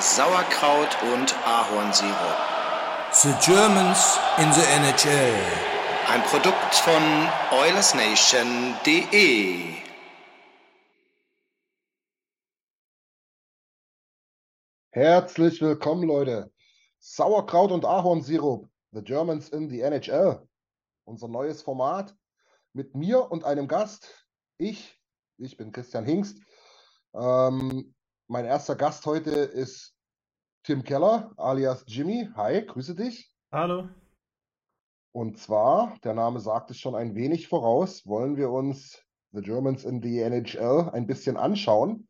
Sauerkraut und Ahornsirup. The Germans in the NHL. Ein Produkt von OilersNation.de. Herzlich willkommen, Leute. Sauerkraut und Ahornsirup. The Germans in the NHL. Unser neues Format mit mir und einem Gast. Ich, ich bin Christian Hingst. Ähm, mein erster Gast heute ist Tim Keller, alias Jimmy. Hi, grüße dich. Hallo. Und zwar, der Name sagt es schon ein wenig voraus, wollen wir uns The Germans in the NHL ein bisschen anschauen.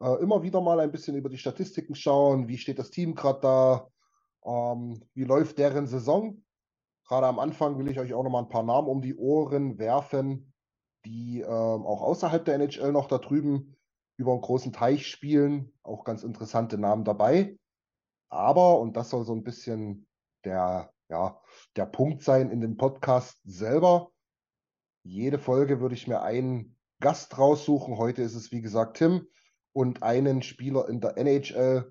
Äh, immer wieder mal ein bisschen über die Statistiken schauen, wie steht das Team gerade da, ähm, wie läuft deren Saison. Gerade am Anfang will ich euch auch noch mal ein paar Namen um die Ohren werfen, die ähm, auch außerhalb der NHL noch da drüben über einen großen Teich spielen. Auch ganz interessante Namen dabei. Aber, und das soll so ein bisschen der, ja, der Punkt sein in dem Podcast selber, jede Folge würde ich mir einen Gast raussuchen. Heute ist es, wie gesagt, Tim und einen Spieler in der NHL,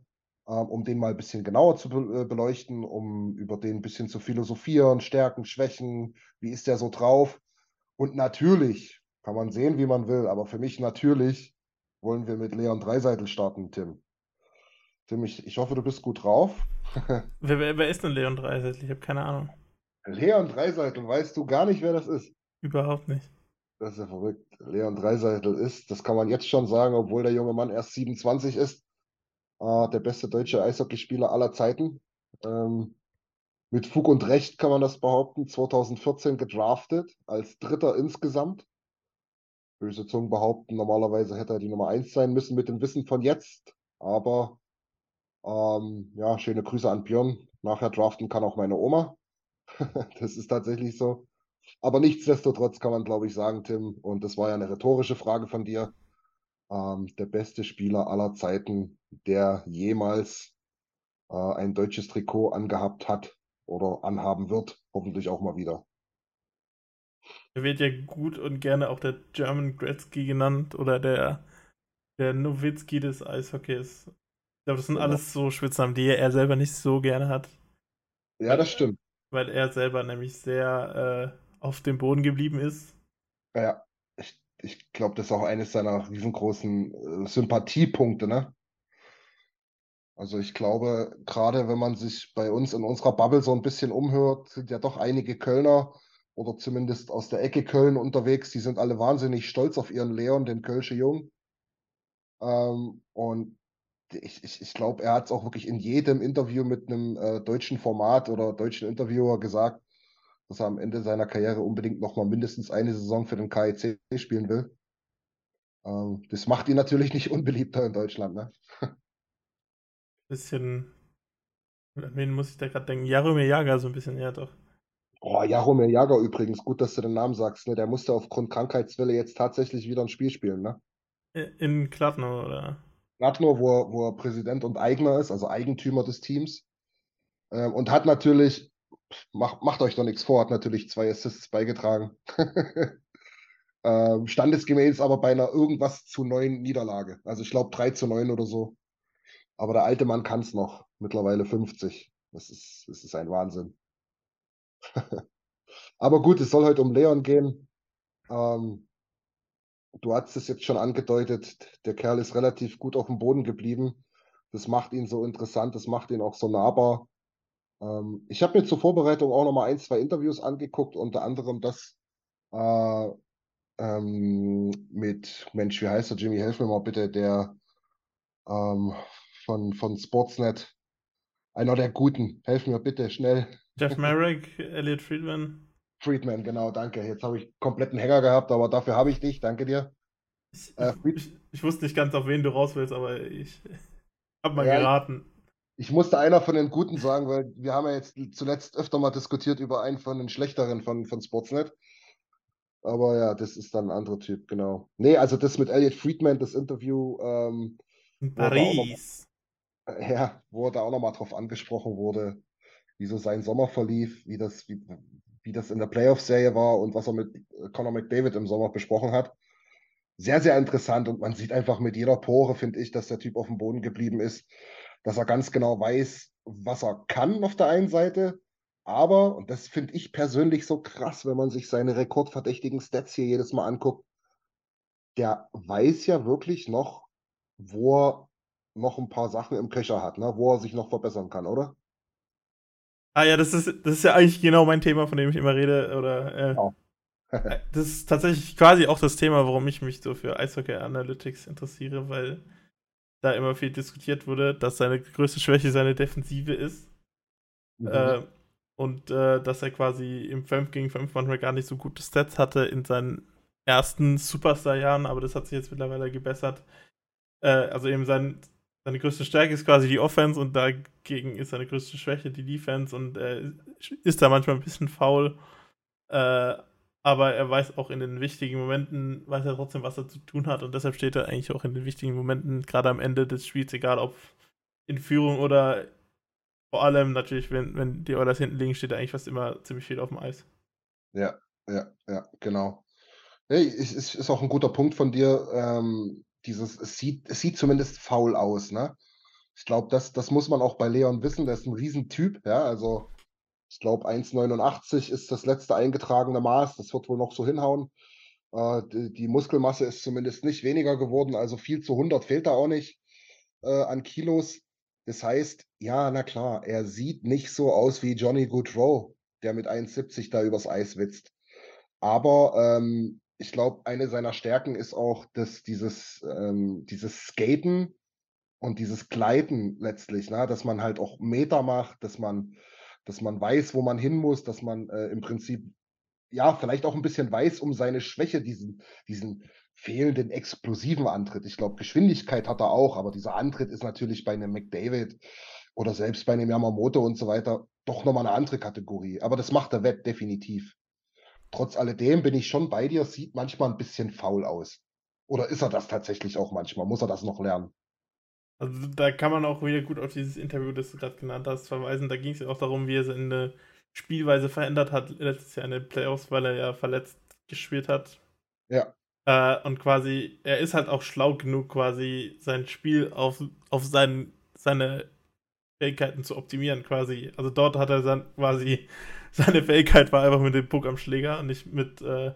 um den mal ein bisschen genauer zu äh, beleuchten, um über den ein bisschen zu philosophieren, Stärken, Schwächen, wie ist der so drauf. Und natürlich kann man sehen, wie man will, aber für mich natürlich wollen wir mit Leon Dreiseitel starten, Tim. Tim, ich, ich hoffe, du bist gut drauf. Wer, wer, wer ist denn Leon Dreiseitel? Ich habe keine Ahnung. Leon Dreiseitel, weißt du gar nicht, wer das ist? Überhaupt nicht. Das ist ja verrückt. Leon Dreiseitel ist, das kann man jetzt schon sagen, obwohl der junge Mann erst 27 ist, äh, der beste deutsche Eishockeyspieler aller Zeiten. Ähm, mit Fug und Recht kann man das behaupten. 2014 gedraftet, als Dritter insgesamt. Böse Zungen behaupten, normalerweise hätte er die Nummer 1 sein müssen mit dem Wissen von jetzt. Aber ähm, ja, schöne Grüße an Björn. Nachher draften kann auch meine Oma. das ist tatsächlich so. Aber nichtsdestotrotz kann man, glaube ich, sagen, Tim, und das war ja eine rhetorische Frage von dir, ähm, der beste Spieler aller Zeiten, der jemals äh, ein deutsches Trikot angehabt hat oder anhaben wird, hoffentlich auch mal wieder. Er wird ja gut und gerne auch der German Gretzky genannt oder der, der Nowitzki des Eishockeys. Ich glaube, das sind Ja. alles so Spitznamen, die er selber nicht so gerne hat, Ja, das stimmt. weil er selber nämlich sehr äh, auf dem Boden geblieben ist. Ja, ich, glaube, das ist auch eines seiner riesengroßen äh, Sympathiepunkte, ne? Also ich glaube, gerade wenn man sich bei uns in unserer Bubble so ein bisschen umhört, sind ja doch einige Kölner oder zumindest aus der Ecke Köln unterwegs, die sind alle wahnsinnig stolz auf ihren Leon, den Kölsche Jung. Ähm, und ich, ich, ich glaube, er hat es auch wirklich in jedem Interview mit einem äh, deutschen Format oder deutschen Interviewer gesagt, dass er am Ende seiner Karriere unbedingt noch mal mindestens eine Saison für den KIC spielen will. Ähm, das macht ihn natürlich nicht unbeliebter in Deutschland, ne? Bisschen. An wen muss ich da gerade denken? Jaromir Jager so ein bisschen, ja doch. Oh, Jaromir Jagr übrigens, gut, dass du den Namen sagst, ne? Der musste aufgrund Krankheitswelle jetzt tatsächlich wieder ein Spiel spielen, ne? In Kladno, oder? Gladno, wo er, wo er Präsident und Eigner ist, also Eigentümer des Teams. Ähm, und hat natürlich, macht, macht euch doch nichts vor, hat natürlich zwei Assists beigetragen. ähm, standesgemäß aber bei einer irgendwas zu neun Niederlage. Also ich glaube 3 zu 9 oder so. Aber der alte Mann kann es noch. mittlerweile 50. Das ist, das ist ein Wahnsinn. Aber gut, es soll heute um Leon gehen. Ähm, du hast es jetzt schon angedeutet, der Kerl ist relativ gut auf dem Boden geblieben. Das macht ihn so interessant, das macht ihn auch so nahbar. Ähm, ich habe mir zur Vorbereitung auch noch mal ein, zwei Interviews angeguckt, unter anderem das äh, ähm, mit, Mensch, wie heißt er, Jimmy, helf mir mal bitte, der ähm, von, von Sportsnet, einer der Guten, helf mir bitte, schnell. Jeff Merrick, Elliot Friedman. Friedman, genau, danke. Jetzt habe ich kompletten Hänger gehabt, aber dafür habe ich dich, danke dir. Ich, äh, ich, ich, wusste nicht ganz, auf wen du raus willst, aber ich habe mal ja, geraten. Ich musste einer von den Guten sagen, weil wir haben ja jetzt zuletzt öfter mal diskutiert über einen von den schlechteren von, von Sportsnet. Aber ja, das ist dann ein anderer Typ, genau. Nee, also das mit Elliot Friedman, das Interview. Ähm, Paris. Noch, ja, wo da auch nochmal drauf angesprochen wurde, wie so sein Sommer verlief, wie das, wie, wie das in der Playoff-Serie war und was er mit Conor McDavid im Sommer besprochen hat. Sehr, sehr interessant und man sieht einfach mit jeder Pore, finde ich, dass der Typ auf dem Boden geblieben ist, dass er ganz genau weiß, was er kann auf der einen Seite, aber, und das finde ich persönlich so krass, wenn man sich seine rekordverdächtigen Stats hier jedes Mal anguckt, der weiß ja wirklich noch, wo er noch ein paar Sachen im Köcher hat, ne? wo er sich noch verbessern kann, oder? Ah ja, das ist, das ist ja eigentlich genau mein Thema, von dem ich immer rede. Oder, äh, Genau. das ist tatsächlich quasi auch das Thema, warum ich mich so für Eishockey Analytics interessiere, weil da immer viel diskutiert wurde, dass seine größte Schwäche seine Defensive ist. Mhm. Äh, und äh, dass er quasi im 5 gegen 5 manchmal gar nicht so gute Stats hatte in seinen ersten Superstar-Jahren, aber das hat sich jetzt mittlerweile gebessert. Äh, also eben sein, seine größte Stärke ist quasi die Offense und dagegen ist seine größte Schwäche die Defense und äh, ist da manchmal ein bisschen faul. Äh, aber er weiß auch in den wichtigen Momenten, weiß er trotzdem, was er zu tun hat und deshalb steht er eigentlich auch in den wichtigen Momenten, gerade am Ende des Spiels, egal ob in Führung oder vor allem natürlich, wenn, wenn die Oilers hinten liegen, steht eigentlich fast immer ziemlich viel auf dem Eis. Ja, ja, ja, genau. Hey, es ist, ist auch ein guter Punkt von dir. Ähm, dieses, es sieht, es sieht zumindest faul aus, ne? Ich glaube, das, das muss man auch bei Leon wissen. Der ist ein Riesentyp, ja. Also, ich glaube, 1,89 ist das letzte eingetragene Maß. Das wird wohl noch so hinhauen. Äh, die, die, Muskelmasse ist zumindest nicht weniger geworden. Also viel zu 100 fehlt da auch nicht äh, an Kilos. Das heißt, ja, na klar, er sieht nicht so aus wie Johnny Goodrow, der mit 1,70 da übers Eis witzt. Aber ähm, ich glaube, eine seiner Stärken ist auch, dass dieses, ähm, dieses Skaten und dieses Gleiten letztlich, ne, dass man halt auch Meter macht, dass man, dass man weiß, wo man hin muss, dass man äh, im Prinzip ja vielleicht auch ein bisschen weiß um seine Schwäche, diesen, diesen fehlenden explosiven Antritt. Ich glaube, Geschwindigkeit hat er auch, aber dieser Antritt ist natürlich bei einem McDavid oder selbst bei einem Yamamoto und so weiter doch nochmal eine andere Kategorie. Aber das macht der Wett definitiv. Trotz alledem bin ich schon bei dir, sieht manchmal ein bisschen faul aus. Oder ist er das tatsächlich auch manchmal? Muss er das noch lernen? Also da kann man auch wieder gut auf dieses Interview, das du gerade genannt hast, verweisen. Da ging es ja auch darum, wie er seine Spielweise verändert hat letztes Jahr in den Playoffs, weil er ja verletzt gespielt hat. Ja. Äh, und quasi, er ist halt auch schlau genug, quasi sein Spiel auf, auf sein, seine Fähigkeiten zu optimieren, quasi. Also dort hat er dann quasi, seine Fähigkeit war einfach mit dem Puck am Schläger und nicht mit, äh,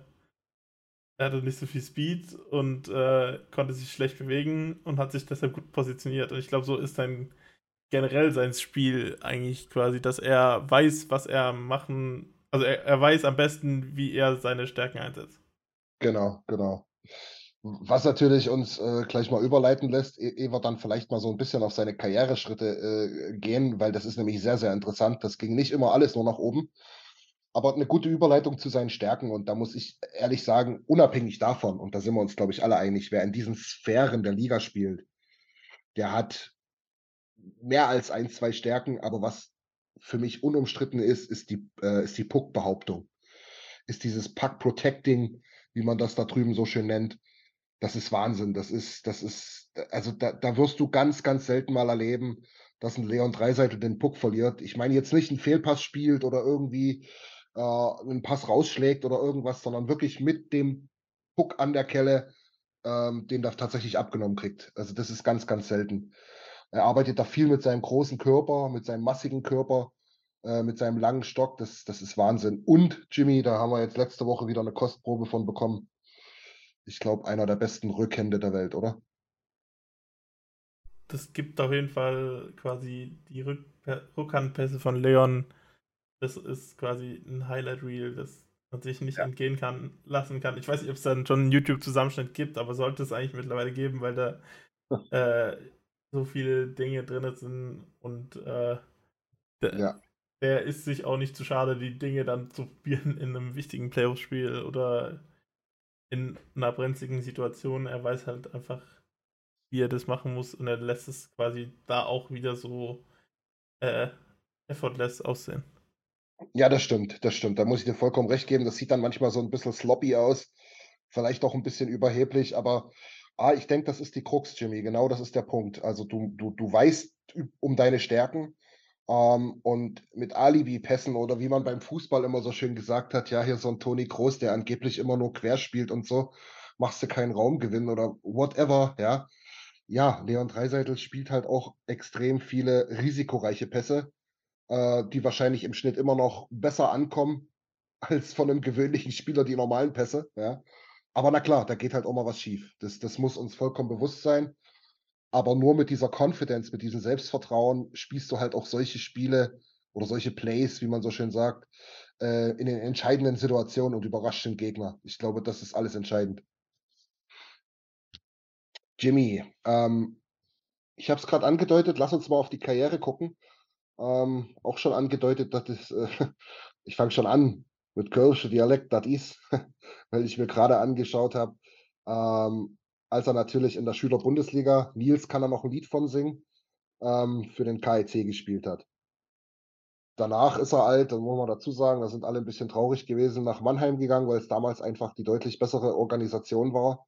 er hatte nicht so viel Speed und äh, konnte sich schlecht bewegen und hat sich deshalb gut positioniert. Und ich glaube, so ist sein generell sein Spiel eigentlich quasi, dass er weiß, was er machen, also er, er weiß am besten, wie er seine Stärken einsetzt. Genau, genau. Was natürlich uns äh, gleich mal überleiten lässt, ehe wir dann vielleicht mal so ein bisschen auf seine Karriereschritte äh, gehen, weil das ist nämlich sehr, sehr interessant. Das ging nicht immer alles nur nach oben, aber eine gute Überleitung zu seinen Stärken. Und da muss ich ehrlich sagen, unabhängig davon, und da sind wir uns, glaube ich, alle einig, wer in diesen Sphären der Liga spielt, der hat mehr als ein, zwei Stärken, aber was für mich unumstritten ist, ist die, äh, ist die Puck-Behauptung. Ist dieses Puck-Protecting, wie man das da drüben so schön nennt. Das ist Wahnsinn. Das ist, das ist, also da, da wirst du ganz, ganz selten mal erleben, dass ein Leon Dreiseitel den Puck verliert. Ich meine jetzt nicht einen Fehlpass spielt oder irgendwie äh, einen Pass rausschlägt oder irgendwas, sondern wirklich mit dem Puck an der Kelle ähm, den da tatsächlich abgenommen kriegt. Also das ist ganz, ganz selten. Er arbeitet da viel mit seinem großen Körper, mit seinem massigen Körper, äh, mit seinem langen Stock. Das, das ist Wahnsinn. Und Jimmy, da haben wir jetzt letzte Woche wieder eine Kostprobe von bekommen. Ich glaube, einer der besten Rückhände der Welt, oder? Das gibt auf jeden Fall quasi die Rück Rückhandpässe von Leon. Das ist quasi ein Highlight-Reel, das man sich nicht ja. entgehen kann, lassen kann. Ich weiß nicht, ob es dann schon einen YouTube-Zusammenschnitt gibt, aber sollte es eigentlich mittlerweile geben, weil da äh, so viele Dinge drin sind und äh, der, ja. der, ist sich auch nicht zu schade, die Dinge dann zu probieren in einem wichtigen Playoff-Spiel oder in einer brenzligen Situation. Er weiß halt einfach, wie er das machen muss und er lässt es quasi da auch wieder so äh, effortless aussehen. Ja, das stimmt, das stimmt. Da muss ich dir vollkommen recht geben. Das sieht dann manchmal so ein bisschen sloppy aus, vielleicht auch ein bisschen überheblich, aber ah, ich denke, das ist die Krux, Jimmy. Genau das ist der Punkt. Also du, du, du weißt um deine Stärken ähm, und mit Alibi-Pässen oder wie man beim Fußball immer so schön gesagt hat, ja, hier so ein Toni Groß, der angeblich immer nur quer spielt und so, machst du keinen Raumgewinn oder whatever, ja. Ja, Leon Dreiseitel spielt halt auch extrem viele risikoreiche Pässe äh, die wahrscheinlich im Schnitt immer noch besser ankommen als von einem gewöhnlichen Spieler die normalen Pässe. Ja. Aber na klar, da geht halt auch mal was schief. Das, das muss uns vollkommen bewusst sein. Aber nur mit dieser Confidence, mit diesem Selbstvertrauen spielst du halt auch solche Spiele oder solche Plays, wie man so schön sagt, äh, in den entscheidenden Situationen und überrascht den Gegner. Ich glaube, das ist alles entscheidend. Jimmy, ähm, ich habe es gerade angedeutet, lass uns mal auf die Karriere gucken ähm, auch schon angedeutet, dass es, äh, ich fange schon an mit Kölsche Dialekt, das ist, weil ich mir gerade angeschaut habe, ähm, als er natürlich in der Schülerbundesliga, Nils kann er noch ein Lied von singen, ähm, für den KIC gespielt hat. Danach ist er alt, dann muss man dazu sagen, da sind alle ein bisschen traurig gewesen, nach Mannheim gegangen, weil es damals einfach die deutlich bessere Organisation war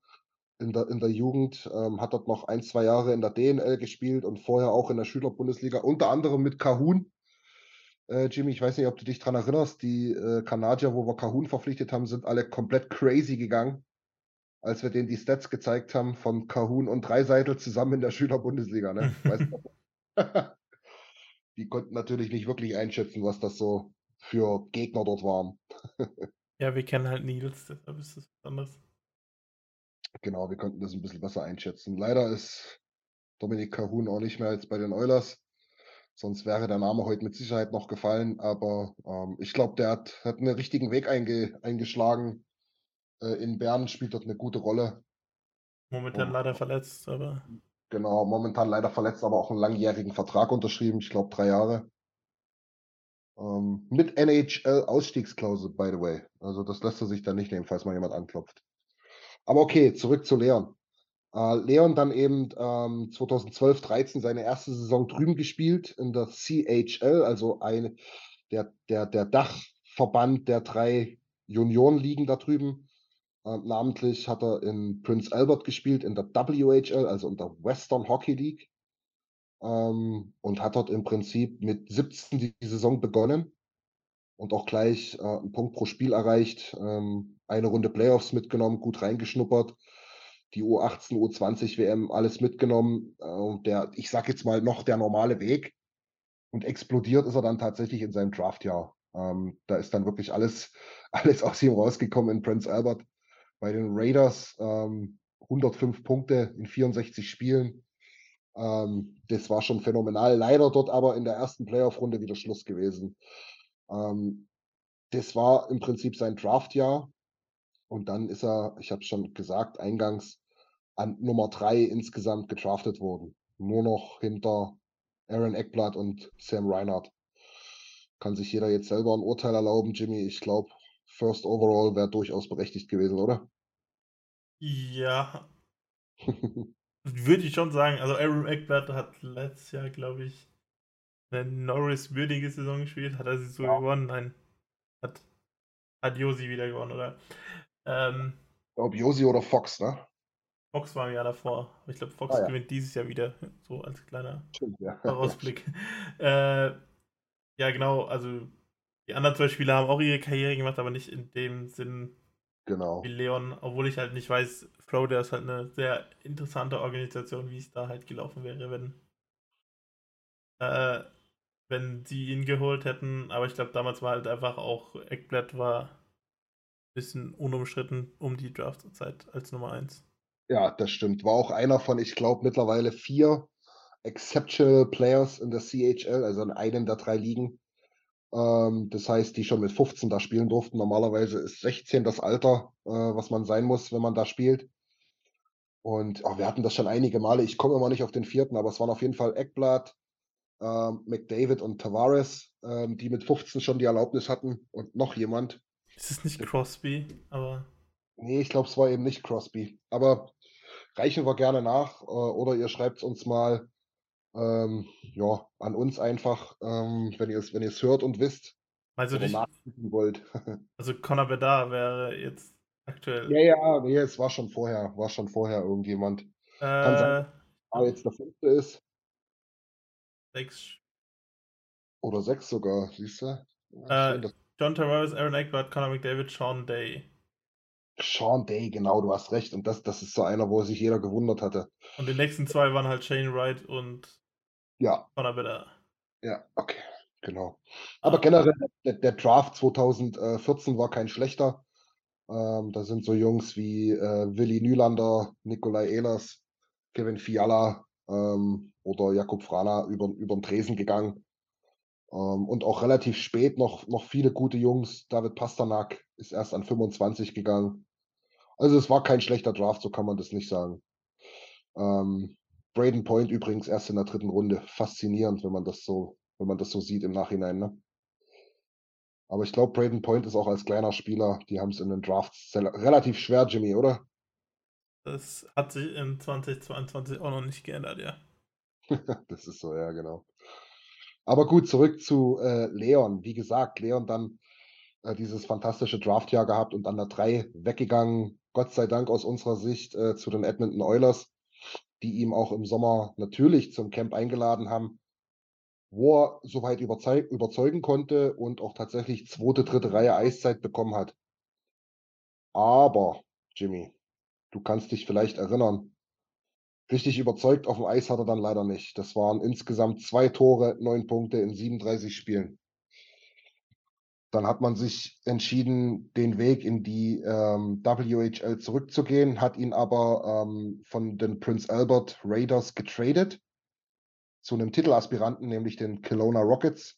in der, in der Jugend, ähm, hat dort noch ein, zwei Jahre in der DNL gespielt und vorher auch in der Schülerbundesliga, unter anderem mit Kahun. Äh, Jimmy, ich weiß nicht, ob du dich daran erinnerst, die äh, Kanadier, wo wir Kahun verpflichtet haben, sind alle komplett crazy gegangen, als wir denen die Stats gezeigt haben von Kahun und Dreiseitel zusammen in der Schülerbundesliga. Ne? die konnten natürlich nicht wirklich einschätzen, was das so für Gegner dort waren. ja, wir kennen halt Nils, deshalb ist das was anderes. Genau, wir konnten das ein bisschen besser einschätzen. Leider ist Dominik Kahun auch nicht mehr jetzt bei den Oilers. Sonst wäre der Name heute mit Sicherheit noch gefallen. Aber ähm, ich glaube, der hat, hat einen richtigen Weg einge, eingeschlagen. Äh, in Bern spielt dort eine gute Rolle. Momentan Und, leider verletzt, aber. Genau, momentan leider verletzt, aber auch einen langjährigen Vertrag unterschrieben. Ich glaube, drei Jahre. Ähm, mit NHL-Ausstiegsklausel, by the way. Also das lässt er sich dann nicht nehmen, falls mal jemand anklopft. Aber okay, zurück zu Leon. Äh, Leon dann eben ähm, 2012, 13 seine erste Saison drüben gespielt in der CHL, also ein, der, der, der Dachverband der drei Juniorenligen da drüben. Äh, namentlich hat er in Prince Albert gespielt, in der WHL, also in der Western Hockey League. Ähm, und hat dort im Prinzip mit 17 die Saison begonnen und auch gleich äh, einen Punkt pro Spiel erreicht. Ähm, eine Runde Playoffs mitgenommen, gut reingeschnuppert, die U18, U20 WM, alles mitgenommen. Äh, der, ich sag jetzt mal, noch der normale Weg. Und explodiert ist er dann tatsächlich in seinem Draftjahr. Ähm, da ist dann wirklich alles, alles aus ihm rausgekommen in Prince Albert. Bei den Raiders ähm, 105 Punkte in 64 Spielen. Ähm, das war schon phänomenal. Leider dort aber in der ersten Playoff-Runde wieder Schluss gewesen. Ähm, das war im Prinzip sein Draftjahr. Und dann ist er, ich habe es schon gesagt, eingangs an Nummer drei insgesamt gedraftet worden. Nur noch hinter Aaron Eckblatt und Sam Reinhardt. Kann sich jeder jetzt selber ein Urteil erlauben, Jimmy. Ich glaube, First Overall wäre durchaus berechtigt gewesen, oder? Ja. Würde ich schon sagen. Also Aaron Eckblatt hat letztes Jahr, glaube ich, eine Norris-würdige Saison gespielt. Hat er sie so ja. gewonnen? Nein. Hat, hat Josi wieder gewonnen, oder? Ähm, ich glaube, Josi oder Fox, ne? Fox war im Jahr davor. Ich glaube, Fox ah, ja. gewinnt dieses Jahr wieder. So als kleiner Stimmt, ja. Vorausblick. äh, ja, genau. Also, die anderen zwei Spieler haben auch ihre Karriere gemacht, aber nicht in dem Sinn genau. wie Leon. Obwohl ich halt nicht weiß, der ist halt eine sehr interessante Organisation, wie es da halt gelaufen wäre, wenn äh, wenn sie ihn geholt hätten. Aber ich glaube, damals war halt einfach auch Eckblatt war ein bisschen unumstritten um die Draftzeit als Nummer 1. Ja, das stimmt. War auch einer von, ich glaube, mittlerweile vier Exceptional Players in der CHL, also in einem der drei Ligen. Ähm, das heißt, die schon mit 15 da spielen durften. Normalerweise ist 16 das Alter, äh, was man sein muss, wenn man da spielt. Und oh, wir hatten das schon einige Male. Ich komme immer nicht auf den vierten, aber es waren auf jeden Fall Eckblatt, ähm, McDavid und Tavares, ähm, die mit 15 schon die Erlaubnis hatten und noch jemand. Ist es nicht Crosby, aber. Nee, ich glaube, es war eben nicht Crosby. Aber reichen wir gerne nach äh, oder ihr schreibt es uns mal ähm, ja, an uns einfach, ähm, wenn ihr es wenn hört und wisst. Also dich, wollt. also Conor Bedard wäre jetzt aktuell. Ja, ja, nee, es war schon vorher, war schon vorher irgendjemand. Äh, Kann sein, aber jetzt der fünfte ist. Sechs. Oder sechs sogar, siehst du? Äh, John Tavares, Aaron Eckbert, Conor McDavid, Sean Day. Sean Day, genau, du hast recht. Und das, das ist so einer, wo sich jeder gewundert hatte. Und die nächsten zwei waren halt Shane Wright und ja. Conor Bedard. Ja, okay, genau. Aber ah. generell, der, der, Draft 2014 war kein schlechter. Ähm, da sind so Jungs wie äh, Willi Nylander, Nikolai Ehlers, Kevin Fiala ähm, oder Jakub Frana über, über den Tresen gegangen. Ähm, und auch relativ spät noch, noch viele gute Jungs. David Pasternak ist erst an 25 gegangen. Also es war kein schlechter Draft, so kann man das nicht sagen. Ähm, Braden Point übrigens erst in der dritten Runde. Faszinierend, wenn man das so, wenn man das so sieht im Nachhinein, ne? Aber ich glaube, Braden Point ist auch als kleiner Spieler, die haben es in den Drafts relativ schwer, Jimmy, oder? Das hat sich in 2022 auch noch nicht geändert, ja. das ist so, ja, genau. Aber gut, zurück zu äh, Leon. Wie gesagt, Leon dann äh, dieses fantastische Draftjahr gehabt und an der 3 weggegangen. Gott sei Dank aus unserer Sicht äh, zu den Edmonton Oilers, die ihm auch im Sommer natürlich zum Camp eingeladen haben, wo er soweit überzeug überzeugen konnte und auch tatsächlich zweite, dritte Reihe Eiszeit bekommen hat. Aber, Jimmy, du kannst dich vielleicht erinnern, Richtig überzeugt auf dem Eis hat er dann leider nicht. Das waren insgesamt zwei Tore, neun Punkte in 37 Spielen. Dann hat man sich entschieden, den Weg in die ähm, WHL zurückzugehen, hat ihn aber ähm, von den Prince Albert Raiders getradet zu einem Titelaspiranten, nämlich den Kelowna Rockets.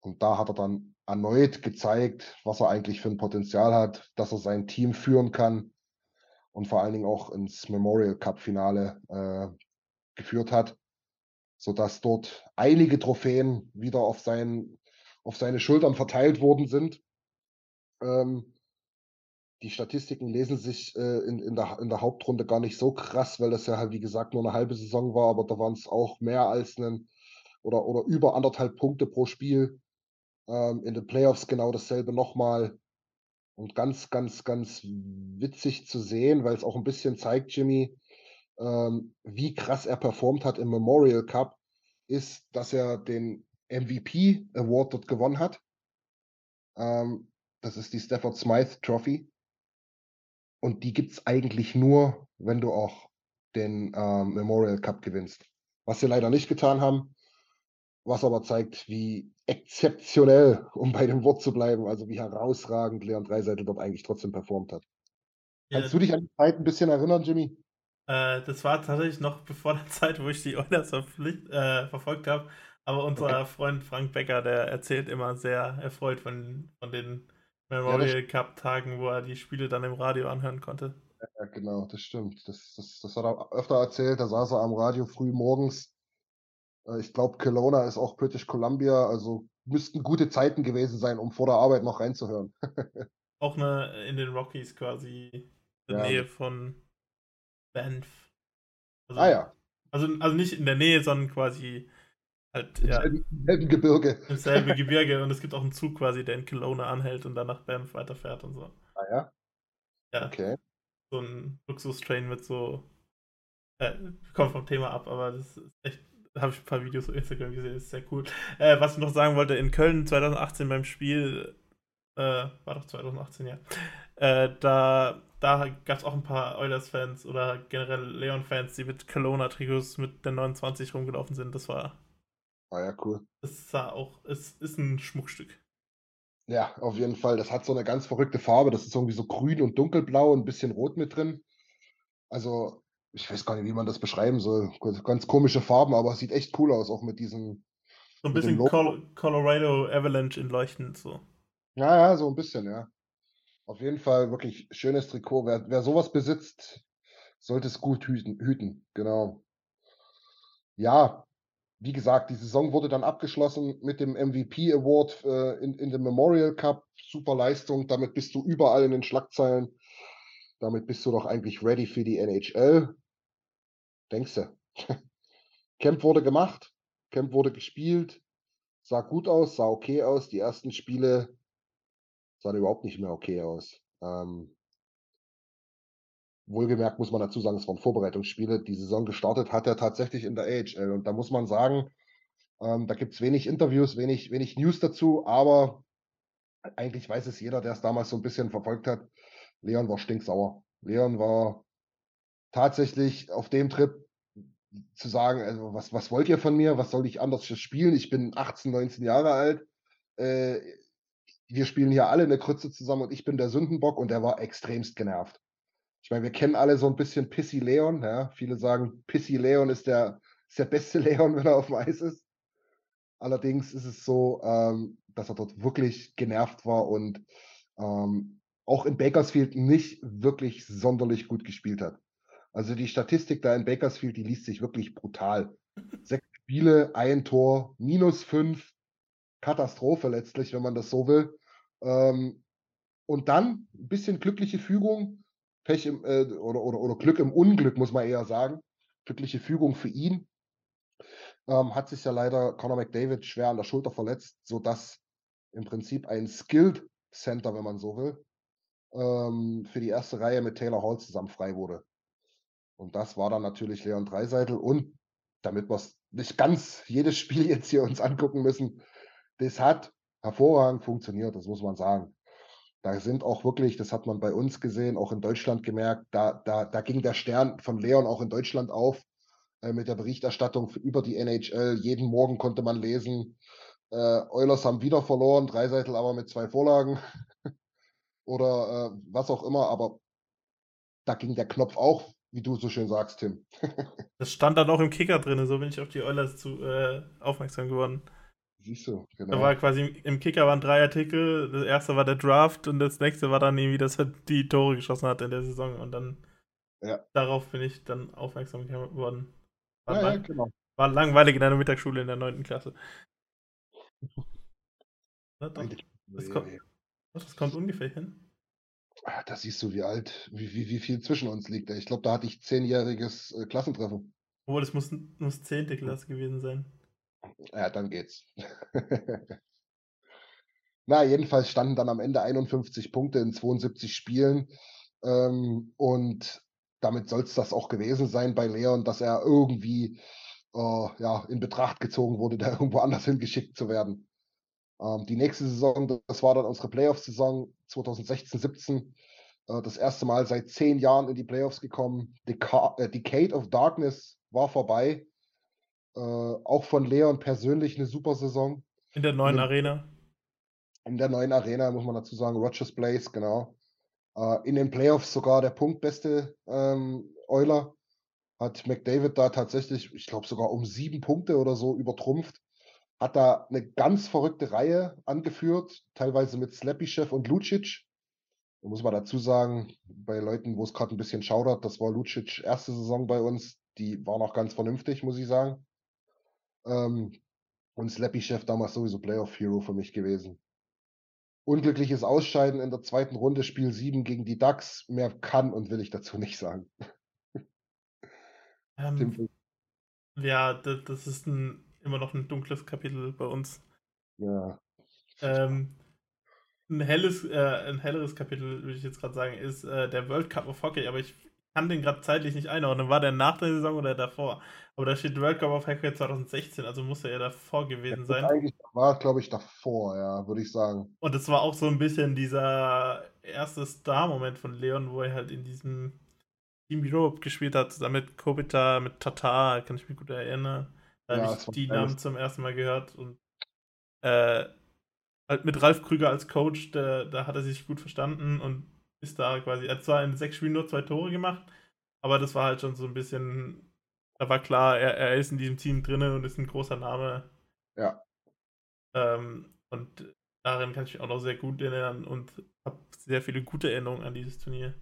Und da hat er dann erneut gezeigt, was er eigentlich für ein Potenzial hat, dass er sein Team führen kann, und vor allen Dingen auch ins Memorial Cup Finale äh, geführt hat, sodass dort einige Trophäen wieder auf, sein, auf seine Schultern verteilt worden sind. Ähm, die Statistiken lesen sich äh, in, in, der, in der Hauptrunde gar nicht so krass, weil das ja halt, wie gesagt, nur eine halbe Saison war, aber da waren es auch mehr als einen oder, oder über anderthalb Punkte pro Spiel. Ähm, in den Playoffs genau dasselbe nochmal. Und ganz, ganz, ganz witzig zu sehen, weil es auch ein bisschen zeigt, Jimmy, ähm, wie krass er performt hat im Memorial Cup, ist, dass er den MVP Award dort gewonnen hat. Ähm, das ist die Stafford Smythe Trophy. Und die gibt es eigentlich nur, wenn du auch den ähm, Memorial Cup gewinnst. Was sie leider nicht getan haben, was aber zeigt, wie exzeptionell, um bei dem Wort zu bleiben, also wie herausragend Leon Dreiseitel dort eigentlich trotzdem performt hat. Ja, Kannst du dich an die Zeit ein bisschen erinnern, Jimmy? Äh, das war tatsächlich noch bevor der Zeit, wo ich die Oilers äh, verfolgt habe. Aber unser. Freund Frank Becker, der erzählt immer sehr erfreut von, von den Memorial Cup Tagen, wo er die Spiele dann im Radio anhören konnte. Ja, genau, das stimmt. Das, das, das hat er öfter erzählt. Da saß er am Radio früh morgens ich glaube, Kelowna ist auch British Columbia, also müssten gute Zeiten gewesen sein, um vor der Arbeit noch reinzuhören. auch eine in den Rockies quasi in der ja. Nähe von Banff. Also, ah ja. Also, also nicht in der Nähe, sondern quasi halt, Im ja. Selben, selben Gebirge. Im selben Gebirge und es gibt auch einen Zug quasi, der in Kelowna anhält und dann nach Banff weiterfährt und so. Ah ja? Ja. Okay. So ein Luxustrain mit so äh, kommt vom Thema ab, aber das ist echt habe ich ein paar Videos auf Instagram gesehen, ist sehr cool. Äh, was ich noch sagen wollte, in Köln 2018 beim Spiel, äh, war doch 2018, ja, äh, da, da gab es auch ein paar Oilers-Fans oder generell Leon-Fans, die mit Kelowna-Trikots mit der 29 rumgelaufen sind. Das war Ah ja, cool. Es sah auch, es ist ein Schmuckstück. Ja, auf jeden Fall. Das hat so eine ganz verrückte Farbe. Das ist irgendwie so grün und dunkelblau und ein bisschen rot mit drin. Also, ich weiß gar nicht, wie man das beschreiben soll. Ganz komische Farben, aber es sieht echt cool aus, auch mit diesen. So ein bisschen Col Colorado Avalanche in leuchtend so. Ja, ja, so ein bisschen, ja. Auf jeden Fall wirklich schönes Trikot. Wer, wer sowas besitzt, sollte es gut hüten, hüten. Genau. Ja, wie gesagt, die Saison wurde dann abgeschlossen mit dem MVP Award äh, in, in dem Memorial Cup. Super Leistung. Damit bist du überall in den Schlagzeilen. Damit bist du doch eigentlich ready für die NHL. Denkst du? Camp wurde gemacht. Camp wurde gespielt. Sah gut aus, sah okay aus. Die ersten Spiele sahen überhaupt nicht mehr okay aus. Ähm, Wohlgemerkt muss man dazu sagen, es waren Vorbereitungsspiele. Die Saison gestartet hat er tatsächlich in der AHL. Und da muss man sagen, ähm, da gibt es wenig Interviews, wenig, wenig News dazu, aber eigentlich weiß es jeder, der es damals so ein bisschen verfolgt hat. Leon war stinksauer. Leon war tatsächlich auf dem Trip zu sagen, also was, was wollt ihr von mir? Was soll ich anders spielen? Ich bin 18, 19 Jahre alt. Äh, wir spielen hier alle in der Krütze zusammen und ich bin der Sündenbock und der war extremst genervt. Ich meine, wir kennen alle so ein bisschen Pissy Leon. Ja? Viele sagen, Pissy Leon ist der, ist der beste Leon, wenn er auf dem Eis ist. Allerdings ist es so, ähm, dass er dort wirklich genervt war und ähm, auch in Bakersfield nicht wirklich sonderlich gut gespielt hat. Also die Statistik da in Bakersfield, die liest sich wirklich brutal. Sechs Spiele, ein Tor, minus fünf. Katastrophe letztlich, wenn man das so will. Ähm, und dann ein bisschen glückliche Fügung. Pech im, äh, oder, oder, oder Glück im Unglück, muss man eher sagen. Glückliche Fügung für ihn. Ähm, hat sich ja leider Conor McDavid schwer an der Schulter verletzt, sodass im Prinzip ein Skilled Center, wenn man so will, ähm, für die erste Reihe mit Taylor Hall zusammen frei wurde. Und das war dann natürlich Leon Dreiseitel. Und damit wir nicht ganz jedes Spiel jetzt hier uns angucken müssen, das hat hervorragend funktioniert, das muss man sagen. Da sind auch wirklich, das hat man bei uns gesehen, auch in Deutschland gemerkt, da, da, da ging der Stern von Leon auch in Deutschland auf äh, mit der Berichterstattung über die NHL. Jeden Morgen konnte man lesen, äh, Oilers haben wieder verloren, Dreiseitel aber mit zwei Vorlagen oder äh, was auch immer, aber da ging der Knopf auch, wie du so schön sagst, Tim. das stand dann auch im Kicker drin, so bin ich auf die Oilers zu, äh, aufmerksam geworden. Siehst du, genau. Da war quasi im Kicker waren drei Artikel. Das erste war der Draft und das nächste war dann irgendwie, dass er die Tore geschossen hat in der Saison. Und dann ja. darauf bin ich dann aufmerksam geworden. War, ja, lang, ja, genau. war langweilig in der Mittagsschule in der 9. Klasse. Das, kommt, das kommt ungefähr hin. Ah, da siehst du, wie alt, wie, wie, wie viel zwischen uns liegt. Ich glaube, da hatte ich zehnjähriges äh, Klassentreffen. Obwohl, das muss, muss 10. Klasse gewesen sein. Ja, dann geht's. Na, jedenfalls standen dann am Ende 51 Punkte in 72 Spielen. Ähm, und damit soll es das auch gewesen sein bei Leon, dass er irgendwie äh, ja, in Betracht gezogen wurde, da irgendwo anders hingeschickt zu werden. Ähm, die nächste Saison, das war dann unsere Playoff-Saison 2016-17. Äh, das erste Mal seit zehn Jahren in die Playoffs gekommen. Deca äh, Decade of Darkness war vorbei. Äh, auch von Leon persönlich eine super Saison. In der neuen in, Arena. In der neuen Arena, muss man dazu sagen, Rogers Place, genau. Äh, in den Playoffs sogar der punktbeste ähm, Euler. Hat McDavid da tatsächlich, ich glaube sogar um sieben Punkte oder so übertrumpft. Hat da eine ganz verrückte Reihe angeführt, teilweise mit Slappy-Chef und Lucic. Da muss man dazu sagen, bei Leuten, wo es gerade ein bisschen schaudert, das war Lucic erste Saison bei uns, die war noch ganz vernünftig, muss ich sagen. Ähm, und Slappy Chef damals sowieso Playoff Hero für mich gewesen. Unglückliches Ausscheiden in der zweiten Runde, Spiel 7 gegen die Ducks. Mehr kann und will ich dazu nicht sagen. Ähm, ja, das ist ein, immer noch ein dunkles Kapitel bei uns. Ja. Ähm, ein helles, äh, ein helleres Kapitel, würde ich jetzt gerade sagen, ist äh, der World Cup of Hockey, aber ich kann den gerade zeitlich nicht einordnen. War der nach der Saison oder davor? Aber da steht World Cup of Hackett 2016, also muss er ja davor gewesen sein. Eigentlich war, glaube ich, davor, ja, würde ich sagen. Und es war auch so ein bisschen dieser erste Star-Moment von Leon, wo er halt in diesem Team Europe gespielt hat, zusammen mit Kobita, mit Tatar, kann ich mich gut erinnern. Da ja, habe ich die Namen zum ersten Mal gehört und äh, halt mit Ralf Krüger als Coach, da, da hat er sich gut verstanden und ist da quasi, er hat zwar in sechs Spielen nur zwei Tore gemacht, aber das war halt schon so ein bisschen, da war klar, er, er ist in diesem Team drin und ist ein großer Name. Ja. Ähm, und daran kann ich mich auch noch sehr gut erinnern und habe sehr viele gute Erinnerungen an dieses Turnier.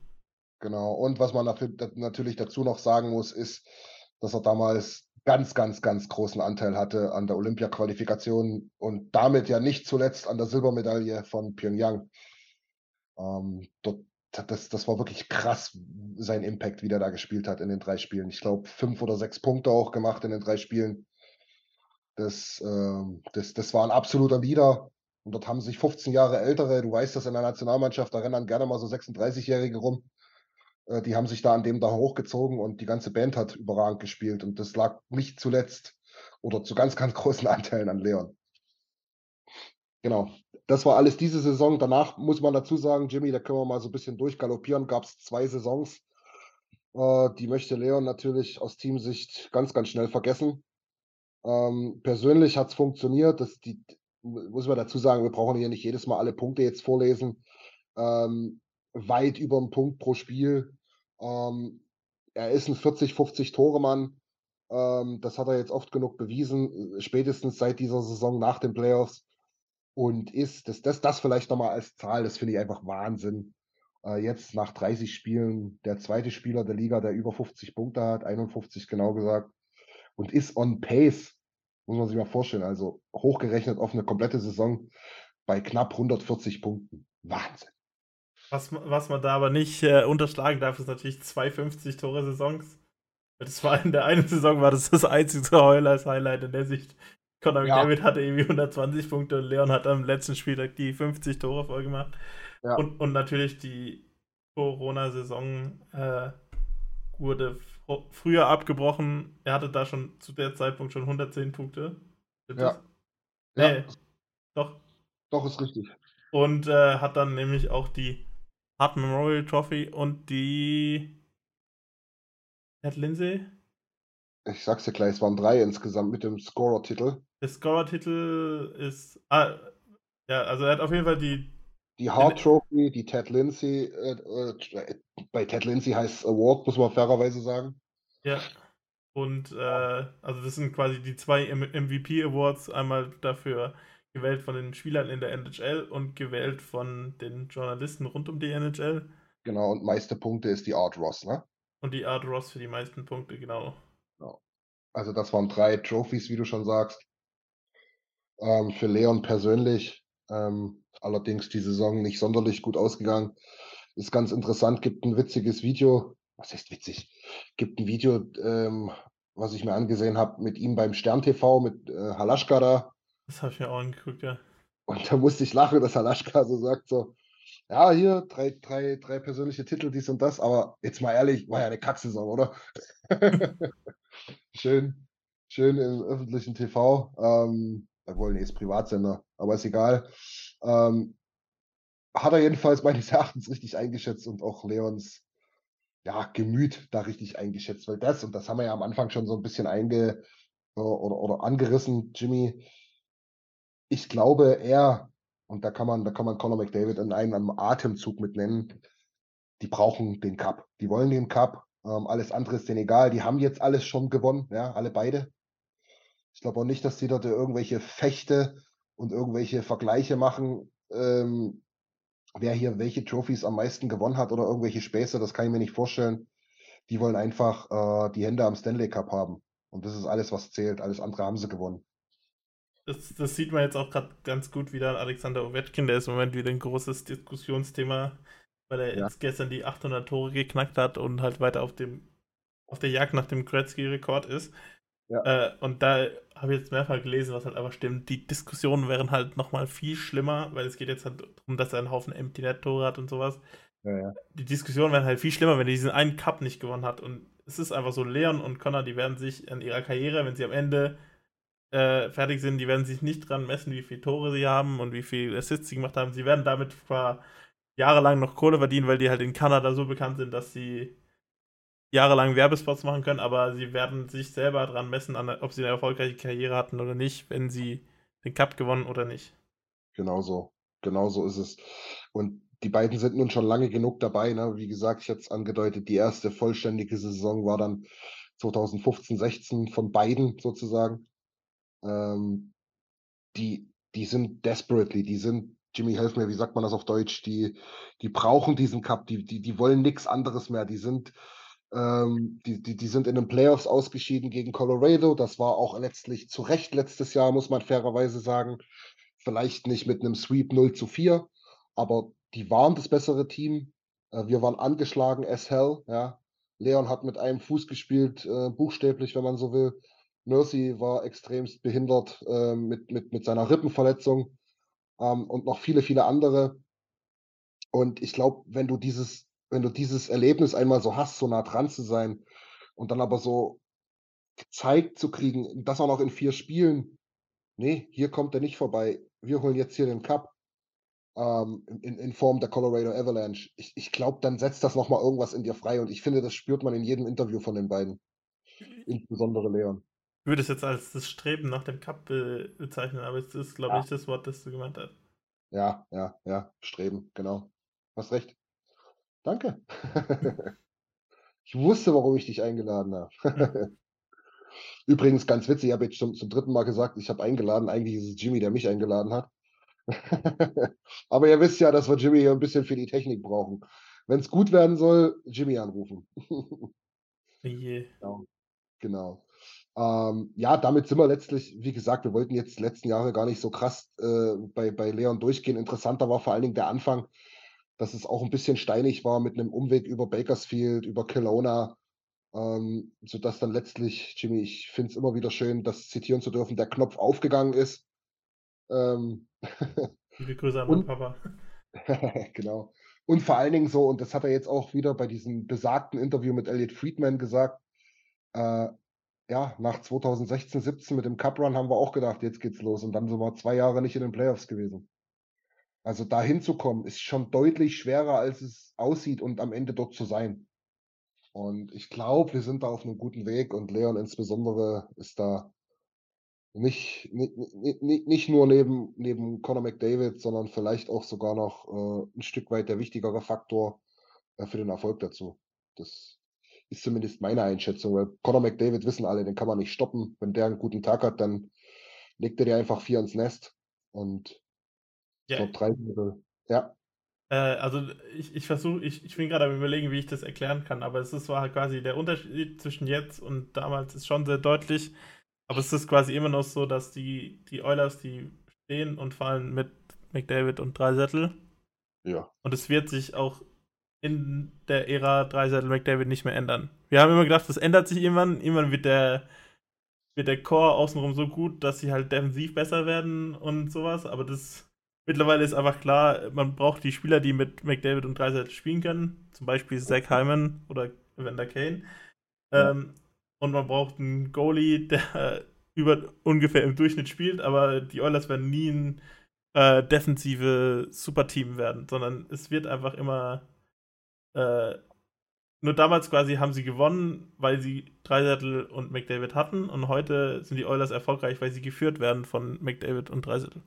Genau, und was man natürlich dazu noch sagen muss, ist, dass er damals ganz, ganz, ganz großen Anteil hatte an der Olympia-Qualifikation und damit ja nicht zuletzt an der Silbermedaille von Pyongyang. Ähm, dort, das, das war wirklich krass, sein Impact, wie der da gespielt hat in den drei Spielen. Ich glaube, fünf oder sechs Punkte auch gemacht in den drei Spielen. Das, äh, das, das war ein absoluter Leader. Und dort haben sich 15 Jahre ältere, du weißt das in der Nationalmannschaft, da rennen gerne mal so 36-Jährige rum. Äh, die haben sich da an dem da hochgezogen und die ganze Band hat überragend gespielt. Und das lag nicht zuletzt oder zu ganz, ganz großen Anteilen an Leon. Genau. Das war alles diese Saison. Danach muss man dazu sagen, Jimmy, da können wir mal so ein bisschen durchgaloppieren. Gab es zwei Saisons. Äh, die möchte Leon natürlich aus Teamsicht ganz, ganz schnell vergessen. Ähm, persönlich hat es funktioniert. Das, die, muss man dazu sagen, wir brauchen hier nicht jedes Mal alle Punkte jetzt vorlesen. Ähm, weit über einen Punkt pro Spiel. Ähm, er ist ein 40, 50 Tore-Mann. Ähm, das hat er jetzt oft genug bewiesen, äh, spätestens seit dieser Saison nach den Playoffs. Und ist, das, das, das vielleicht nochmal als Zahl, das finde ich einfach Wahnsinn. Äh, jetzt nach 30 Spielen der zweite Spieler der Liga, der über 50 Punkte hat, 51 genau gesagt, und ist on pace, muss man sich mal vorstellen. Also hochgerechnet auf eine komplette Saison bei knapp 140 Punkten. Wahnsinn. Was, was man da aber nicht äh, unterschlagen darf, ist natürlich zwei 50-Tore-Saisons. Das war in der einen Saison war das das einzige Heulers-Highlight in der Sicht. Conor ja. McDavid hatte irgendwie 120 Punkte und Leon hat am letzten Spieltag die 50 Tore voll gemacht. Ja. Und, und natürlich die Corona-Saison äh, wurde früher abgebrochen. Er hatte da schon zu der Zeitpunkt schon 110 Punkte. Ja. Nee, ja. Doch. Doch, ist richtig. Und äh, hat dann nämlich auch die Hart Memorial Trophy und die Ted Lindsay. Ich sag's dir gleich, es waren drei insgesamt mit dem Scorer-Titel. Der Scorer-Titel ist. Ah, ja, also er hat auf jeden Fall die. Die Hart Trophy, die Ted Lindsay. Äh, äh, bei Ted Lindsay heißt es Award, muss man fairerweise sagen. Ja. Und äh, also das sind quasi die zwei MVP Awards. Einmal dafür gewählt von den Spielern in der NHL und gewählt von den Journalisten rund um die NHL. Genau, und meiste Punkte ist die Art Ross, ne? Und die Art Ross für die meisten Punkte, genau. genau. Also das waren drei Trophies, wie du schon sagst. Ähm, für Leon persönlich. Ähm, allerdings die Saison nicht sonderlich gut ausgegangen. Ist ganz interessant, gibt ein witziges Video. Was heißt witzig? Gibt ein Video, ähm, was ich mir angesehen habe, mit ihm beim Stern TV, mit äh, Halaschka da. Das habe ich mir auch angeguckt, ja. Und da musste ich lachen, dass Halaschka so sagt, so, ja, hier, drei, drei, drei persönliche Titel, dies und das, aber jetzt mal ehrlich, war ja eine Kacksaison, oder? schön, schön im öffentlichen TV. Ähm, nee, ist Privatsender, aber ist egal. Ähm, hat er jedenfalls meines Erachtens richtig eingeschätzt und auch Leons ja, Gemüt da richtig eingeschätzt, weil das, und das haben wir ja am Anfang schon so ein bisschen einge oder, oder angerissen, Jimmy, ich glaube, er, und da kann man, da kann man Conor McDavid in einem Atemzug mit nennen, die brauchen den Cup. Die wollen den Cup. Ähm, alles andere ist denen egal. Die haben jetzt alles schon gewonnen, ja, alle beide. Ich glaube auch nicht, dass die dort irgendwelche Fechte und irgendwelche Vergleiche machen, ähm, wer hier welche Trophys am meisten gewonnen hat oder irgendwelche Späße, das kann ich mir nicht vorstellen. Die wollen einfach äh, die Hände am Stanley Cup haben. Und das ist alles, was zählt. Alles andere haben sie gewonnen das, das sieht man jetzt auch gerade ganz gut wieder an Alexander Ovechkin, der ist im Moment wieder ein großes Diskussionsthema, weil er ja. jetzt gestern die 800 Tore geknackt hat und halt weiter auf dem auf der Jagd nach dem Gretzky-Rekord ist. Ja. Äh, und da habe ich jetzt mehrfach gelesen, was halt aber stimmt. Die Diskussionen wären halt nochmal viel schlimmer, weil es geht jetzt halt darum, dass er einen Haufen Empty Net-Tore hat und sowas. Ja, ja. Die Diskussionen wären halt viel schlimmer, wenn er diesen einen Cup nicht gewonnen hat. Und es ist einfach so, Leon und Connor, die werden sich an ihrer Karriere, wenn sie am Ende äh, fertig sind, die werden sich nicht dran messen, wie viele Tore sie haben und wie viel Assists sie gemacht haben. Sie werden damit zwar jahrelang noch Kohle verdienen, weil die halt in Kanada so bekannt sind, dass sie jahrelang Werbespots machen können, aber sie werden sich selber daran messen, ob sie eine erfolgreiche Karriere hatten oder nicht, wenn sie den Cup gewonnen oder nicht. Genau so, genau so ist es. Und die beiden sind nun schon lange genug dabei. Ne? Wie gesagt, ich hatte es angedeutet, die erste vollständige Saison war dann 2015, 16 von beiden sozusagen. Ähm, die, die sind desperately, die sind, Jimmy, helf mir, wie sagt man das auf Deutsch? Die, die brauchen diesen Cup, die, die, die wollen nichts anderes mehr. Die sind, ähm, die, die, die sind in den Playoffs ausgeschieden gegen Colorado. Das war auch letztlich zu Recht letztes Jahr, muss man fairerweise sagen. Vielleicht nicht mit einem Sweep 0 zu 4, aber die waren das bessere Team. Äh, wir waren angeschlagen as hell. Ja. Leon hat mit einem Fuß gespielt, äh, buchstäblich, wenn man so will. Mercy war extremst behindert äh, mit, mit, mit seiner Rippenverletzung ähm, und noch viele, viele andere. Und ich glaube, wenn du dieses, wenn du dieses Erlebnis einmal so hast, so nah dran zu sein und dann aber so gezeigt zu kriegen, das auch noch in vier Spielen, nee, hier kommt er nicht vorbei. Wir holen jetzt hier den Cup ähm, in, in Form der Colorado Avalanche. Ich, ich glaube, dann setzt das nochmal irgendwas in dir frei und ich finde, das spürt man in jedem Interview von den beiden. Insbesondere Leon. Ich würde es jetzt als das Streben nach dem Cup be bezeichnen, aber es ist, glaube ja. ich, das Wort, das du gemeint hast. Ja, ja, ja, Streben, genau. Hast recht. Danke. ich wusste, warum ich dich eingeladen habe. Übrigens, ganz witzig, ich habe jetzt schon zum dritten Mal gesagt, ich habe eingeladen. Eigentlich ist es Jimmy, der mich eingeladen hat. Aber ihr wisst ja, dass wir Jimmy hier ein bisschen für die Technik brauchen. Wenn es gut werden soll, Jimmy anrufen. yeah. Genau. genau. Ähm, ja, damit sind wir letztlich, wie gesagt, wir wollten jetzt die letzten Jahre gar nicht so krass äh, bei, bei Leon durchgehen. Interessanter war vor allen Dingen der Anfang, dass es auch ein bisschen steinig war mit einem Umweg über Bakersfield, über Kelowna, ähm, sodass dann letztlich, Jimmy, ich finde es immer wieder schön, das zitieren zu dürfen, der Knopf aufgegangen ist. Ähm, Liebe Grüße an meinen Papa. genau. Und vor allen Dingen so, und das hat er jetzt auch wieder bei diesem besagten Interview mit Elliot Friedman gesagt, äh, ja, nach 2016, 17 mit dem Cup Run haben wir auch gedacht, jetzt geht's los. Und dann sind wir zwei Jahre nicht in den Playoffs gewesen. Also da hinzukommen, ist schon deutlich schwerer, als es aussieht und am Ende dort zu sein. Und ich glaube, wir sind da auf einem guten Weg und Leon insbesondere ist da nicht, nicht, nicht, nicht nur neben, neben Conor McDavid, sondern vielleicht auch sogar noch äh, ein Stück weit der wichtigere Faktor äh, für den Erfolg dazu. Das ist zumindest meine Einschätzung, weil Conor McDavid wissen alle, den kann man nicht stoppen. Wenn der einen guten Tag hat, dann legt er dir einfach vier ins Nest und ja. so drei Ja. Äh, also ich, ich versuche, ich, ich bin gerade am überlegen, wie ich das erklären kann, aber es ist war halt quasi der Unterschied zwischen jetzt und damals ist schon sehr deutlich. Aber es ist quasi immer noch so, dass die, die Oilers, die stehen und fallen mit McDavid und Dreisettel. Ja. Und es wird sich auch in der Ära Dreisettel McDavid nicht mehr ändern. Wir haben immer gedacht, das ändert sich irgendwann. Irgendwann wird der, wird der Core außenrum so gut, dass sie halt defensiv besser werden und sowas. Aber das mittlerweile ist einfach klar, man braucht die Spieler, die mit McDavid und Dreisettel spielen können. Zum Beispiel Zach Hyman oder Evander Kane. Ähm, und man braucht einen Goalie, der über ungefähr im Durchschnitt spielt, aber die Oilers werden nie ein äh, defensive Superteam werden, sondern es wird einfach immer äh, nur damals quasi haben sie gewonnen, weil sie Dreisettel und McDavid hatten und heute sind die Oilers erfolgreich, weil sie geführt werden von McDavid und Dreisettel.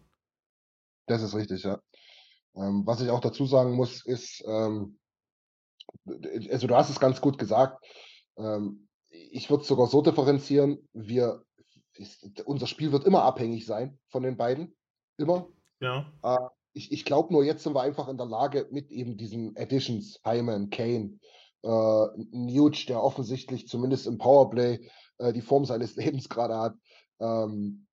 Das ist richtig, ja. Ähm, was ich auch dazu sagen muss, ist, ähm, also du hast es ganz gut gesagt, ähm, ich würde es sogar so differenzieren, wir, unser Spiel wird immer abhängig sein von den beiden. Immer. Ja. Äh, ich ich glaube nur, jetzt sind wir einfach in der Lage, mit eben diesen Additions, Hyman, Kane, äh, Nuge, der offensichtlich zumindest im Powerplay äh, die Form seines Lebens gerade hat, ähm,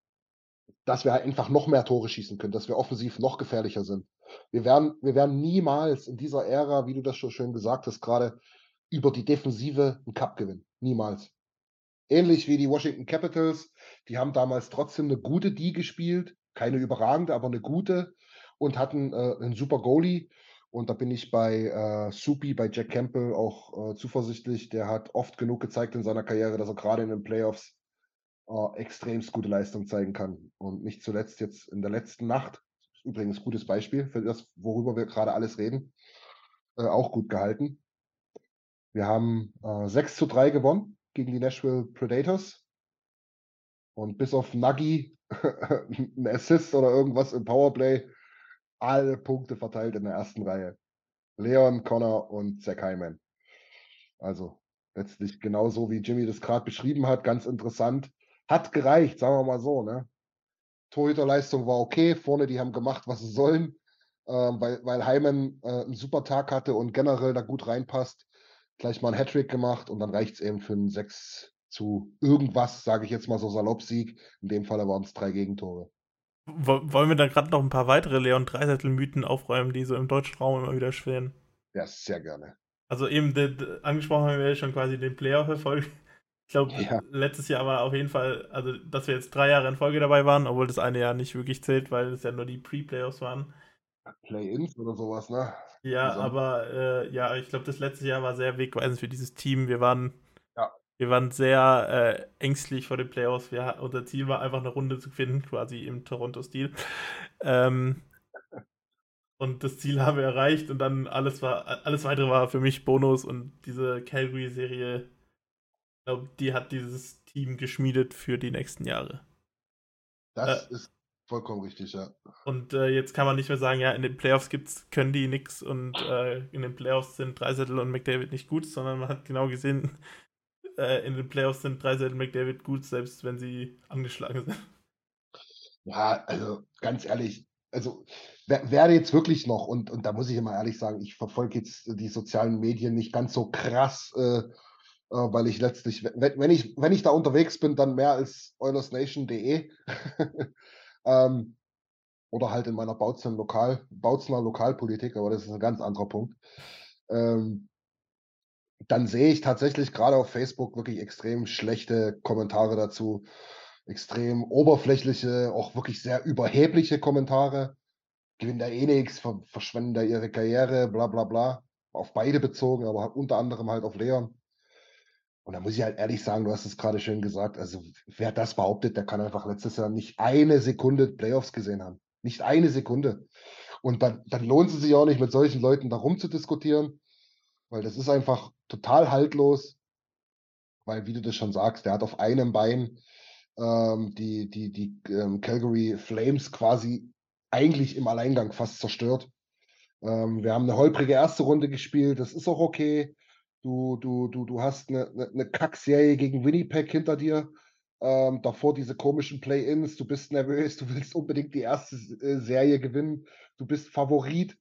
dass wir einfach noch mehr Tore schießen können, dass wir offensiv noch gefährlicher sind. Wir werden, wir werden niemals in dieser Ära, wie du das schon schön gesagt hast, gerade über die Defensive einen Cup gewinnen. Niemals. Ähnlich wie die Washington Capitals, die haben damals trotzdem eine gute D gespielt, keine überragende, aber eine gute und hatten äh, einen super Goalie. Und da bin ich bei äh, Supi, bei Jack Campbell auch äh, zuversichtlich. Der hat oft genug gezeigt in seiner Karriere, dass er gerade in den Playoffs äh, extremst gute Leistung zeigen kann. Und nicht zuletzt jetzt in der letzten Nacht, übrigens gutes Beispiel für das, worüber wir gerade alles reden, äh, auch gut gehalten. Wir haben äh, 6 zu 3 gewonnen gegen die Nashville Predators. Und bis auf Nuggy, ein Assist oder irgendwas im Powerplay, alle Punkte verteilt in der ersten Reihe. Leon, Connor und Zach Hyman. Also letztlich genauso wie Jimmy das gerade beschrieben hat, ganz interessant. Hat gereicht, sagen wir mal so. Ne? Torhüterleistung war okay, vorne die haben gemacht, was sie sollen, ähm, weil, weil Hyman äh, einen super Tag hatte und generell da gut reinpasst. Gleich mal einen Hattrick gemacht und dann reicht es eben für einen 6 zu irgendwas, sage ich jetzt mal so salopp Sieg. In dem Fall waren es drei Gegentore. Wollen wir da gerade noch ein paar weitere Leon Dreiseitel-Mythen aufräumen, die so im deutschen Raum immer wieder schweren? Ja, sehr gerne. Also eben, de, de, angesprochen haben wir ja schon quasi den Playoff-Erfolg. Ich glaube, ja. letztes Jahr war auf jeden Fall, also dass wir jetzt drei Jahre in Folge dabei waren, obwohl das eine Jahr nicht wirklich zählt, weil es ja nur die Pre-Playoffs waren. Play-ins oder sowas, ne? Ja, aber äh, ja, ich glaube, das letzte Jahr war sehr wegweisend für dieses Team. Wir waren. Wir waren sehr äh, ängstlich vor den Playoffs. Wir, unser Ziel war einfach eine Runde zu finden, quasi im Toronto-Stil. Ähm, und das Ziel haben wir erreicht und dann alles war, alles weitere war für mich Bonus und diese Calgary-Serie glaube, die hat dieses Team geschmiedet für die nächsten Jahre. Das äh, ist vollkommen richtig, ja. Und äh, jetzt kann man nicht mehr sagen, ja, in den Playoffs gibt's, können die nix und äh, in den Playoffs sind Dreisettel und McDavid nicht gut, sondern man hat genau gesehen, äh, in den Playoffs sind Dreisettel und McDavid gut, selbst wenn sie angeschlagen sind. Ja, also ganz ehrlich, also wer jetzt wirklich noch, und, und da muss ich immer ehrlich sagen, ich verfolge jetzt die sozialen Medien nicht ganz so krass, äh, äh, weil ich letztlich, wenn, wenn, ich, wenn ich da unterwegs bin, dann mehr als OilersNation.de ähm, oder halt in meiner Bautzner, Lokal, Bautzner Lokalpolitik, aber das ist ein ganz anderer Punkt. Ähm, dann sehe ich tatsächlich gerade auf Facebook wirklich extrem schlechte Kommentare dazu, extrem oberflächliche, auch wirklich sehr überhebliche Kommentare. Gewinnt da eh nichts, verschwenden da ihre Karriere, bla bla bla. Auf beide bezogen, aber unter anderem halt auf Leon. Und da muss ich halt ehrlich sagen, du hast es gerade schön gesagt, also wer das behauptet, der kann einfach letztes Jahr nicht eine Sekunde Playoffs gesehen haben. Nicht eine Sekunde. Und dann, dann lohnt es sich auch nicht, mit solchen Leuten da rumzudiskutieren, weil das ist einfach total haltlos. Weil, wie du das schon sagst, der hat auf einem Bein ähm, die, die, die ähm, Calgary Flames quasi eigentlich im Alleingang fast zerstört. Ähm, wir haben eine holprige erste Runde gespielt, das ist auch okay. Du, du, du, du hast eine, eine, Kackserie gegen Winnipeg hinter dir. Ähm, davor diese komischen Play-ins. Du bist nervös, du willst unbedingt die erste äh, Serie gewinnen. Du bist Favorit,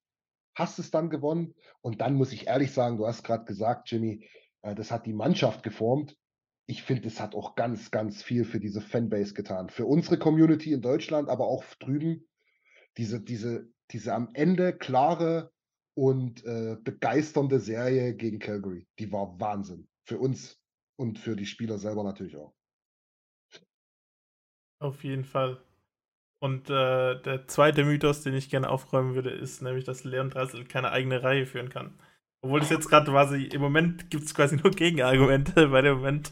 hast es dann gewonnen. Und dann muss ich ehrlich sagen, du hast gerade gesagt, Jimmy, äh, das hat die Mannschaft geformt. Ich finde, es hat auch ganz, ganz viel für diese Fanbase getan. Für unsere Community in Deutschland, aber auch drüben. Diese, diese, diese am Ende klare und äh, begeisternde Serie gegen Calgary. Die war Wahnsinn. Für uns und für die Spieler selber natürlich auch. Auf jeden Fall. Und äh, der zweite Mythos, den ich gerne aufräumen würde, ist nämlich, dass Leon Dreisel keine eigene Reihe führen kann. Obwohl es jetzt gerade quasi, im Moment gibt es quasi nur Gegenargumente, weil im Moment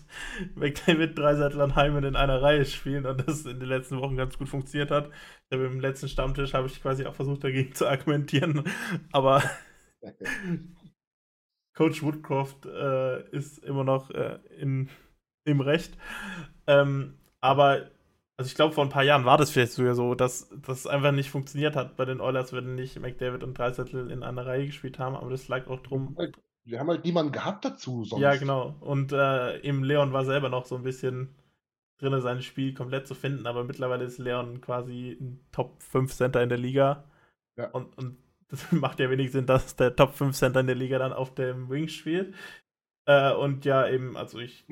McDavid, Dreiseitel und Heimen in einer Reihe spielen und das in den letzten Wochen ganz gut funktioniert hat. Ich habe im letzten Stammtisch habe ich quasi auch versucht dagegen zu argumentieren, aber Coach Woodcroft äh, ist immer noch äh, in, im Recht. Ähm, aber also ich glaube, vor ein paar Jahren war das vielleicht sogar so, dass das einfach nicht funktioniert hat bei den Oilers, wenn nicht McDavid und Dreisettel in einer Reihe gespielt haben, aber das lag auch drum. Wir haben halt niemanden gehabt dazu sonst. Ja, genau. Und äh, eben Leon war selber noch so ein bisschen drin, sein Spiel komplett zu finden, aber mittlerweile ist Leon quasi ein Top 5 Center in der Liga. Ja. Und, und das macht ja wenig Sinn, dass der Top 5 Center in der Liga dann auf dem Wing spielt. Äh, und ja, eben, also ich.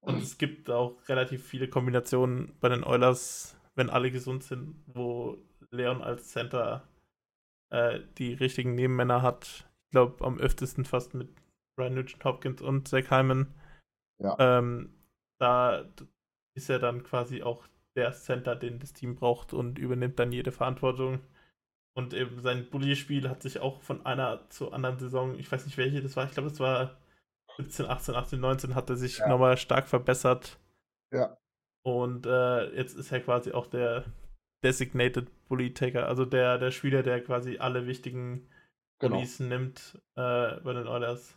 Und es gibt auch relativ viele Kombinationen bei den Oilers, wenn alle gesund sind, wo Leon als Center äh, die richtigen Nebenmänner hat. Ich glaube, am öftesten fast mit Brian Nugent Hopkins und Zach Hyman. Ja. Ähm, da ist er dann quasi auch der Center, den das Team braucht und übernimmt dann jede Verantwortung. Und eben sein Bully-Spiel hat sich auch von einer zur anderen Saison, ich weiß nicht welche das war, ich glaube, das war 17, 18, 18, 19 hat er sich ja. nochmal stark verbessert. Ja. Und äh, jetzt ist er quasi auch der Designated Bully Taker, also der, der Spieler, der quasi alle wichtigen genau. Bullies nimmt äh, bei den Oilers.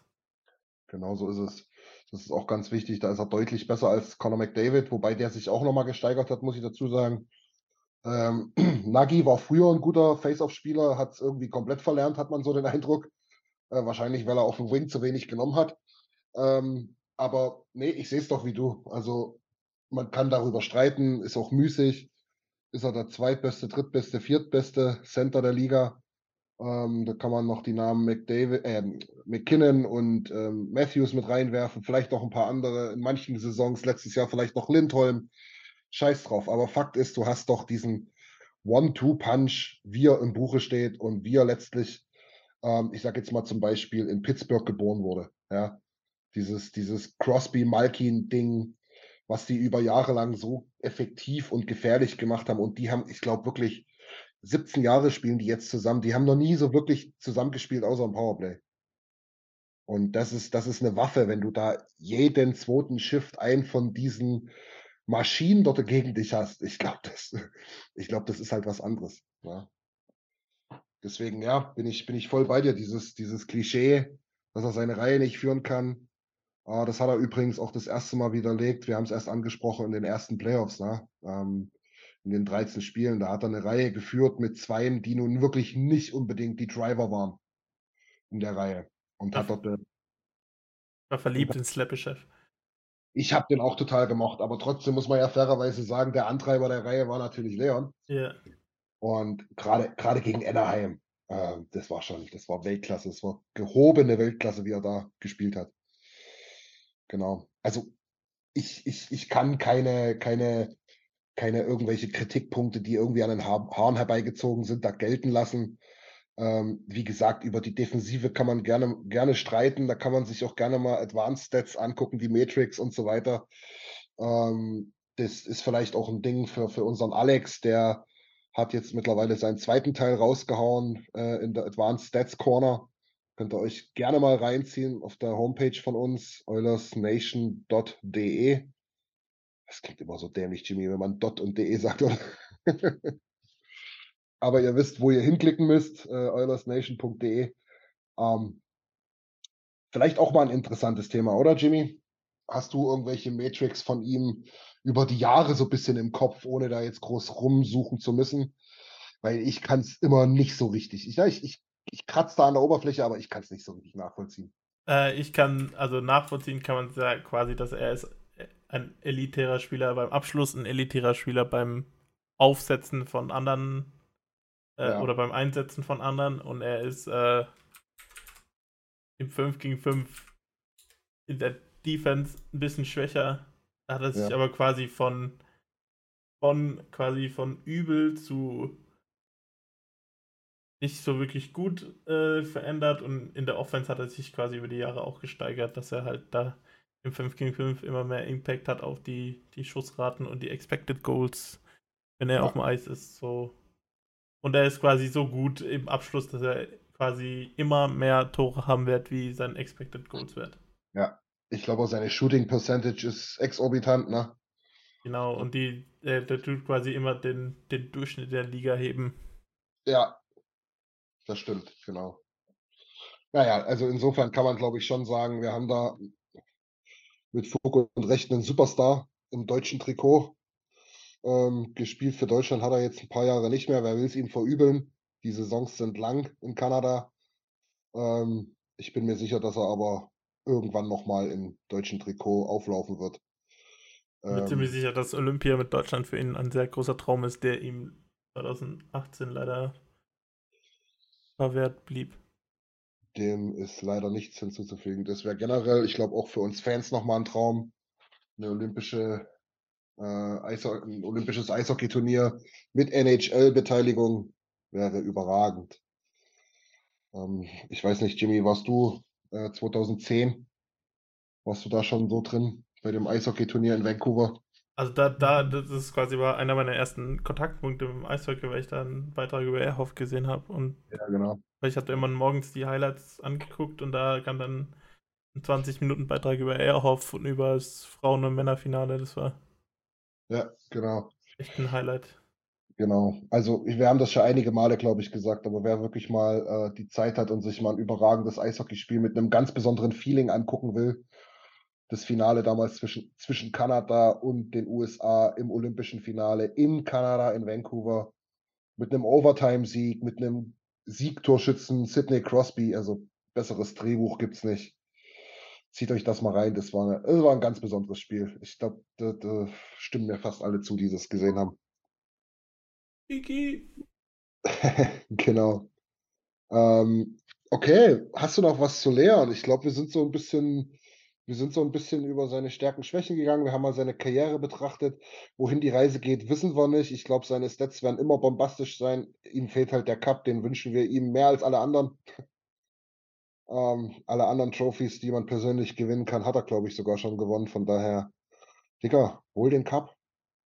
Genau so ist es. Das ist auch ganz wichtig. Da ist er deutlich besser als Conor McDavid, wobei der sich auch nochmal gesteigert hat, muss ich dazu sagen. Ähm, Nagy war früher ein guter Face-Off-Spieler, hat es irgendwie komplett verlernt, hat man so den Eindruck. Äh, wahrscheinlich, weil er auf dem Wing zu wenig genommen hat. Ähm, aber nee, ich sehe es doch wie du. Also man kann darüber streiten, ist auch müßig. Ist er der zweitbeste, drittbeste, viertbeste Center der Liga? Ähm, da kann man noch die Namen McDavid, äh, McKinnon und ähm, Matthews mit reinwerfen, vielleicht noch ein paar andere. In manchen Saisons, letztes Jahr vielleicht noch Lindholm. Scheiß drauf. Aber Fakt ist, du hast doch diesen One-Two-Punch, wie er im Buche steht und wie er letztlich, ähm, ich sage jetzt mal zum Beispiel, in Pittsburgh geboren wurde. Ja, dieses, dieses Crosby-Malkin-Ding, was die über Jahre lang so effektiv und gefährlich gemacht haben. Und die haben, ich glaube, wirklich 17 Jahre spielen die jetzt zusammen. Die haben noch nie so wirklich zusammengespielt, außer im Powerplay. Und das ist, das ist eine Waffe, wenn du da jeden zweiten Shift ein von diesen Maschinen dort gegen dich hast. Ich glaube, das, ich das ist halt was anderes. Ja. Deswegen, ja, bin ich, bin ich voll bei dir. Dieses, dieses Klischee, dass er seine Reihe nicht führen kann. Uh, das hat er übrigens auch das erste Mal widerlegt. Wir haben es erst angesprochen in den ersten Playoffs, ne? Ähm, in den 13 Spielen. Da hat er eine Reihe geführt mit Zweien, die nun wirklich nicht unbedingt die Driver waren in der Reihe. Und hat dort. Äh, war verliebt in Slappy-Chef. Ich habe den auch total gemocht, aber trotzdem muss man ja fairerweise sagen, der Antreiber der Reihe war natürlich Leon. Ja. Yeah. Und gerade gerade gegen Anaheim, äh, das war schon, das war Weltklasse, das war gehobene Weltklasse, wie er da gespielt hat. Genau. Also ich, ich, ich kann keine, keine keine irgendwelche Kritikpunkte, die irgendwie an den Haaren herbeigezogen sind, da gelten lassen. Ähm, wie gesagt, über die Defensive kann man gerne, gerne streiten. Da kann man sich auch gerne mal Advanced Stats angucken, die Matrix und so weiter. Ähm, das ist vielleicht auch ein Ding für, für unseren Alex, der hat jetzt mittlerweile seinen zweiten Teil rausgehauen äh, in der Advanced Stats Corner. Könnt ihr euch gerne mal reinziehen auf der Homepage von uns, eulersnation.de. Das klingt immer so dämlich, Jimmy, wenn man dot und de sagt, oder? Aber ihr wisst, wo ihr hinklicken müsst, äh, eulersnation.de. Ähm, vielleicht auch mal ein interessantes Thema, oder Jimmy? Hast du irgendwelche Matrix von ihm über die Jahre so ein bisschen im Kopf, ohne da jetzt groß rumsuchen zu müssen? Weil ich kann es immer nicht so richtig. Ich, ich, ich, ich kratze da an der Oberfläche, aber ich kann es nicht so richtig nachvollziehen. Äh, ich kann, also nachvollziehen kann man sagen, quasi, dass er ist ein elitärer Spieler beim Abschluss, ein elitärer Spieler beim Aufsetzen von anderen äh, ja. oder beim Einsetzen von anderen und er ist äh, im 5 gegen 5 in der Defense ein bisschen schwächer. Da hat er sich ja. aber quasi von von quasi von übel zu nicht so wirklich gut äh, verändert und in der Offense hat er sich quasi über die Jahre auch gesteigert, dass er halt da im 5 gegen 5 immer mehr Impact hat auf die, die Schussraten und die Expected Goals, wenn er ja. auf dem Eis ist. So. Und er ist quasi so gut im Abschluss, dass er quasi immer mehr Tore haben wird, wie sein Expected Goals wird. Ja, ich glaube, seine Shooting Percentage ist exorbitant, ne? Genau, und die, der, der tut quasi immer den, den Durchschnitt der Liga heben. Ja, das stimmt, genau. Naja, also insofern kann man, glaube ich, schon sagen, wir haben da mit Fug und Recht einen Superstar im deutschen Trikot. Ähm, gespielt für Deutschland hat er jetzt ein paar Jahre nicht mehr. Wer will es ihm verübeln? Die Saisons sind lang in Kanada. Ähm, ich bin mir sicher, dass er aber irgendwann nochmal im deutschen Trikot auflaufen wird. Ich bin ähm, ziemlich sicher, dass Olympia mit Deutschland für ihn ein sehr großer Traum ist, der ihm 2018 leider verwehrt blieb. Dem ist leider nichts hinzuzufügen. Das wäre generell, ich glaube, auch für uns Fans nochmal ein Traum. Eine olympische, äh, ein olympisches Eishockeyturnier mit NHL-Beteiligung wäre überragend. Ähm, ich weiß nicht, Jimmy, warst du äh, 2010? Warst du da schon so drin bei dem Eishockeyturnier in Vancouver? Also da, da, das ist quasi war einer meiner ersten Kontaktpunkte im Eishockey, weil ich da einen Beitrag über Airhoff gesehen habe. Und ja, genau. Weil ich hatte immer morgens die Highlights angeguckt und da kam dann ein 20 Minuten Beitrag über Airhoff und über das Frauen- und Männerfinale. Das war ja, genau. echt ein Highlight. Genau. Also wir haben das schon einige Male, glaube ich, gesagt, aber wer wirklich mal äh, die Zeit hat und sich mal ein überragendes Eishockeyspiel mit einem ganz besonderen Feeling angucken will, das Finale damals zwischen, zwischen Kanada und den USA im Olympischen Finale in Kanada, in Vancouver, mit einem Overtime-Sieg, mit einem Siegtorschützen Sidney Crosby, also besseres Drehbuch gibt es nicht. Zieht euch das mal rein, das war, eine, das war ein ganz besonderes Spiel. Ich glaube, da, da stimmen mir fast alle zu, die es gesehen haben. Kiki. genau. Ähm, okay, hast du noch was zu lernen? Ich glaube, wir sind so ein bisschen, wir sind so ein bisschen über seine Stärken, Schwächen gegangen. Wir haben mal seine Karriere betrachtet. Wohin die Reise geht, wissen wir nicht. Ich glaube, seine Stats werden immer bombastisch sein. Ihm fehlt halt der Cup, den wünschen wir ihm mehr als alle anderen. ähm, alle anderen Trophys, die man persönlich gewinnen kann, hat er, glaube ich, sogar schon gewonnen. Von daher, Digga, hol den Cup.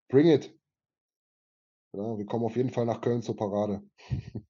Bring it. Ja, wir kommen auf jeden Fall nach Köln zur Parade.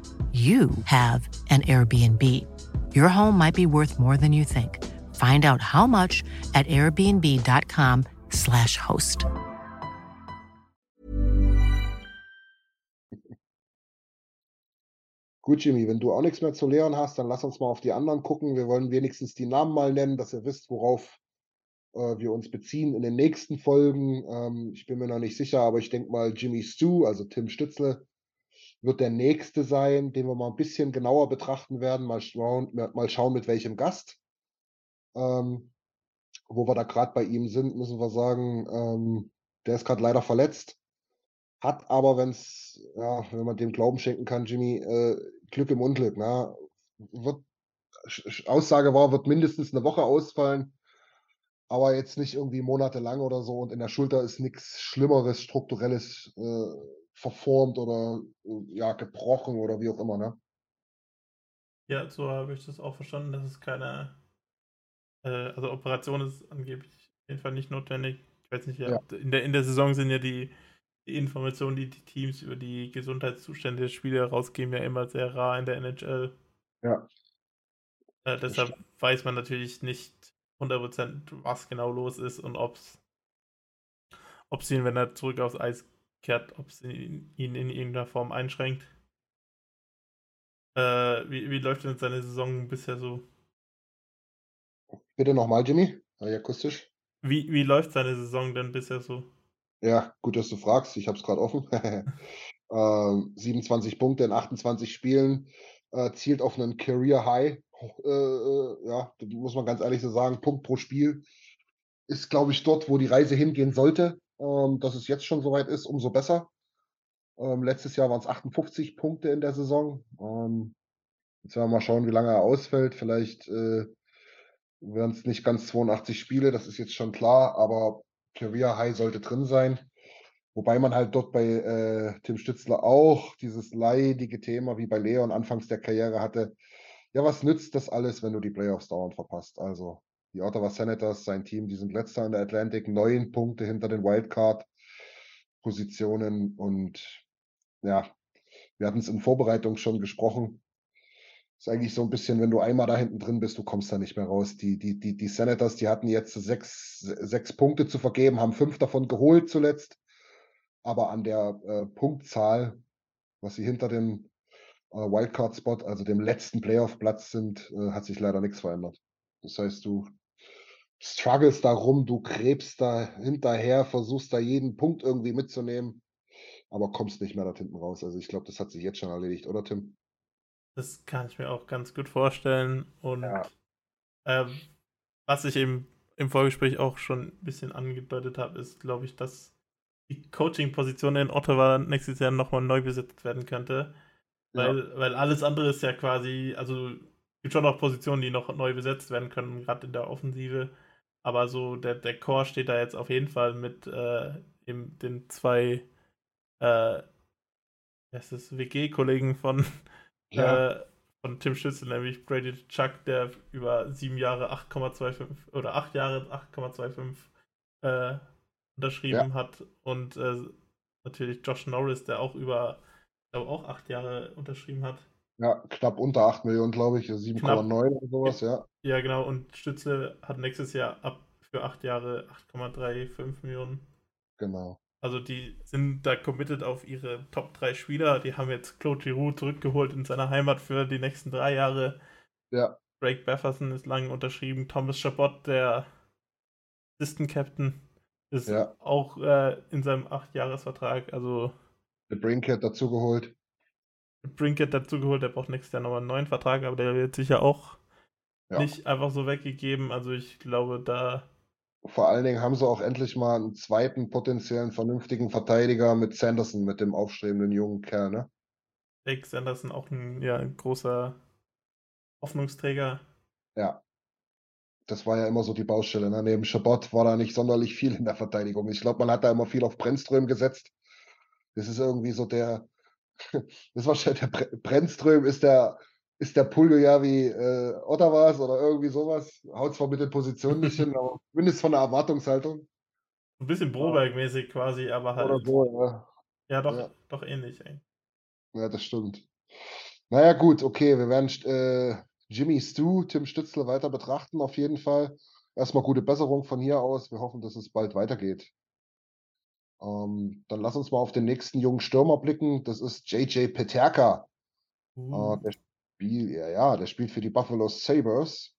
you have an Airbnb. Your home might be worth more than you think. Find out how much at airbnb.com/slash host. Gut, Jimmy, wenn du auch nichts mehr zu lehren hast, dann lass uns mal auf die anderen gucken. Wir wollen wenigstens die Namen mal nennen, dass ihr wisst, worauf äh, wir uns beziehen in den nächsten Folgen. Ähm, ich bin mir noch nicht sicher, aber ich denke mal, Jimmy Stu, also Tim Stützle, wird der nächste sein, den wir mal ein bisschen genauer betrachten werden. Mal schauen, mal schauen mit welchem Gast. Ähm, wo wir da gerade bei ihm sind, müssen wir sagen, ähm, der ist gerade leider verletzt. Hat aber, wenn's, ja, wenn man dem Glauben schenken kann, Jimmy, äh, Glück im Unglück. Ne? Wird, Aussage war, wird mindestens eine Woche ausfallen, aber jetzt nicht irgendwie monatelang oder so. Und in der Schulter ist nichts Schlimmeres, Strukturelles äh, verformt oder ja, gebrochen oder wie auch immer, ne? Ja, so habe ich das auch verstanden, dass es keine, äh, also Operation ist angeblich auf jeden Fall nicht notwendig. Ich weiß nicht, ja, ja. In, der, in der Saison sind ja die, die Informationen, die die Teams über die Gesundheitszustände der Spieler rausgeben, ja immer sehr rar in der NHL. Ja. Äh, deshalb weiß man natürlich nicht 100% was genau los ist und ob es ob sie ihn, wenn er zurück aufs Eis kehrt, ob es ihn in irgendeiner Form einschränkt. Äh, wie, wie läuft denn seine Saison bisher so? Bitte nochmal, Jimmy, akustisch. Wie, wie läuft seine Saison denn bisher so? Ja, gut, dass du fragst. Ich habe es gerade offen. äh, 27 Punkte in 28 Spielen, äh, zielt auf einen Career High. Äh, äh, ja, muss man ganz ehrlich so sagen, Punkt pro Spiel. Ist, glaube ich, dort, wo die Reise hingehen sollte. Ähm, dass es jetzt schon soweit ist, umso besser. Ähm, letztes Jahr waren es 58 Punkte in der Saison. Ähm, jetzt werden wir mal schauen, wie lange er ausfällt. Vielleicht äh, werden es nicht ganz 82 Spiele, das ist jetzt schon klar, aber Career High sollte drin sein. Wobei man halt dort bei äh, Tim Stützler auch dieses leidige Thema wie bei Leon anfangs der Karriere hatte. Ja, was nützt das alles, wenn du die Playoffs dauernd verpasst? Also die Ottawa Senators, sein Team, die sind letzter in der Atlantic, neun Punkte hinter den Wildcard. Positionen und ja, wir hatten es in Vorbereitung schon gesprochen. Ist eigentlich so ein bisschen, wenn du einmal da hinten drin bist, du kommst da nicht mehr raus. Die, die, die, die Senators, die hatten jetzt sechs, sechs Punkte zu vergeben, haben fünf davon geholt zuletzt. Aber an der äh, Punktzahl, was sie hinter dem äh, Wildcard-Spot, also dem letzten Playoff-Platz sind, äh, hat sich leider nichts verändert. Das heißt, du struggles darum, du krebst da hinterher, versuchst da jeden Punkt irgendwie mitzunehmen, aber kommst nicht mehr da hinten raus. Also ich glaube, das hat sich jetzt schon erledigt, oder Tim? Das kann ich mir auch ganz gut vorstellen. Und ja. ähm, was ich eben im Vorgespräch auch schon ein bisschen angedeutet habe, ist, glaube ich, dass die Coaching-Position in Ottawa nächstes Jahr nochmal neu besetzt werden könnte. Weil, ja. weil alles andere ist ja quasi, also es gibt schon noch Positionen, die noch neu besetzt werden können, gerade in der Offensive. Aber so der, der Core steht da jetzt auf jeden Fall mit äh, eben den zwei äh, WG-Kollegen von ja. äh, von Tim Schützel, nämlich Brady Chuck, der über sieben Jahre 8,25 oder acht Jahre 8,25 äh, unterschrieben ja. hat und äh, natürlich Josh Norris, der auch über, glaube auch acht Jahre unterschrieben hat. Ja, knapp unter 8 Millionen, glaube ich, 7,9 oder sowas, ja. Ja, genau, und Stützle hat nächstes Jahr ab für acht Jahre 8,35 Millionen. Genau. Also die sind da committed auf ihre Top 3 Spieler. Die haben jetzt Claude Giroux zurückgeholt in seiner Heimat für die nächsten drei Jahre. Ja. Drake Befferson ist lang unterschrieben. Thomas Chabot, der Assistant Captain, ist ja. auch äh, in seinem 8-Jahres-Vertrag. Also. Der Brinkett dazugeholt. Brinkett dazugeholt, der braucht nächstes Jahr nochmal einen neuen Vertrag, aber der wird sicher auch ja. nicht einfach so weggegeben. Also ich glaube, da vor allen Dingen haben sie auch endlich mal einen zweiten potenziellen vernünftigen Verteidiger mit Sanderson, mit dem aufstrebenden jungen Kerl, ne? Jake Sanderson, auch ein, ja, großer Hoffnungsträger. Ja. Das war ja immer so die Baustelle. Ne? Neben Schabot war da nicht sonderlich viel in der Verteidigung. Ich glaube, man hat da immer viel auf Brennström gesetzt. Das ist irgendwie so der, das ist wahrscheinlich der Brennström ist der ist der Pullo ja wie äh, Ottawas oder irgendwie sowas. Haut zwar mit den Positionen nicht hin, aber zumindest von der Erwartungshaltung. Ein bisschen Broberg-mäßig quasi, aber halt. Oder so, ja. Ja, doch, ja. doch ähnlich, ey. Ja, das stimmt. Naja, gut, okay, wir werden äh, Jimmy Stu, Tim Stützle weiter betrachten, auf jeden Fall. Erstmal gute Besserung von hier aus. Wir hoffen, dass es bald weitergeht. Ähm, dann lass uns mal auf den nächsten jungen Stürmer blicken. Das ist JJ Peterka. Uh. Äh, der Spiel, ja, ja, der spielt für die Buffalo Sabres.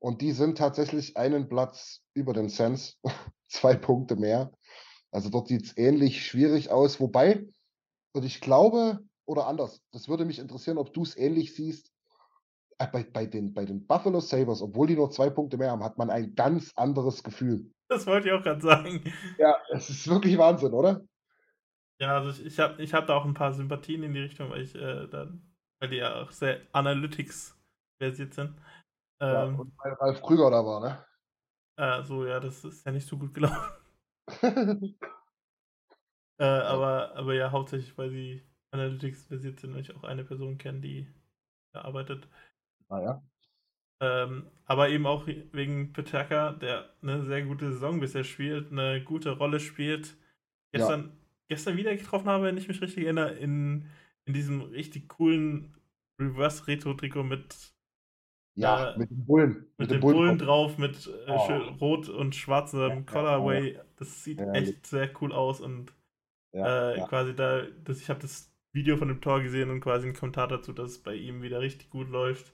Und die sind tatsächlich einen Platz über den Sens, zwei Punkte mehr. Also dort sieht es ähnlich schwierig aus. Wobei, und ich glaube, oder anders, das würde mich interessieren, ob du es ähnlich siehst. Äh, bei, bei, den, bei den Buffalo Sabres, obwohl die nur zwei Punkte mehr haben, hat man ein ganz anderes Gefühl. Das wollte ich auch gerade sagen. Ja, es ist wirklich Wahnsinn, oder? Ja, also ich, ich habe ich hab da auch ein paar Sympathien in die Richtung, weil ich äh, dann weil die ja auch sehr Analytics-versiert sind. Ja, ähm, und weil Ralf Krüger da war, ne? Äh, so, ja, das ist ja nicht so gut gelaufen. äh, aber, aber ja, hauptsächlich, weil sie Analytics-versiert sind und ich auch eine Person kenne, die da arbeitet. Ah ja. Ähm, aber eben auch wegen Peterka, der eine sehr gute Saison bisher spielt, eine gute Rolle spielt. Gestern, ja. gestern wieder getroffen habe, wenn ich mich richtig erinnere, in in diesem richtig coolen Reverse-Retro-Trikot mit. Ja, äh, mit dem Bullen. Mit, mit dem Bullen, Bullen drauf, mit äh, oh. rot und schwarzem ja, Colorway. Das sieht ja, echt sehr cool aus und äh, quasi da, das, ich habe das Video von dem Tor gesehen und quasi einen Kommentar dazu, dass es bei ihm wieder richtig gut läuft.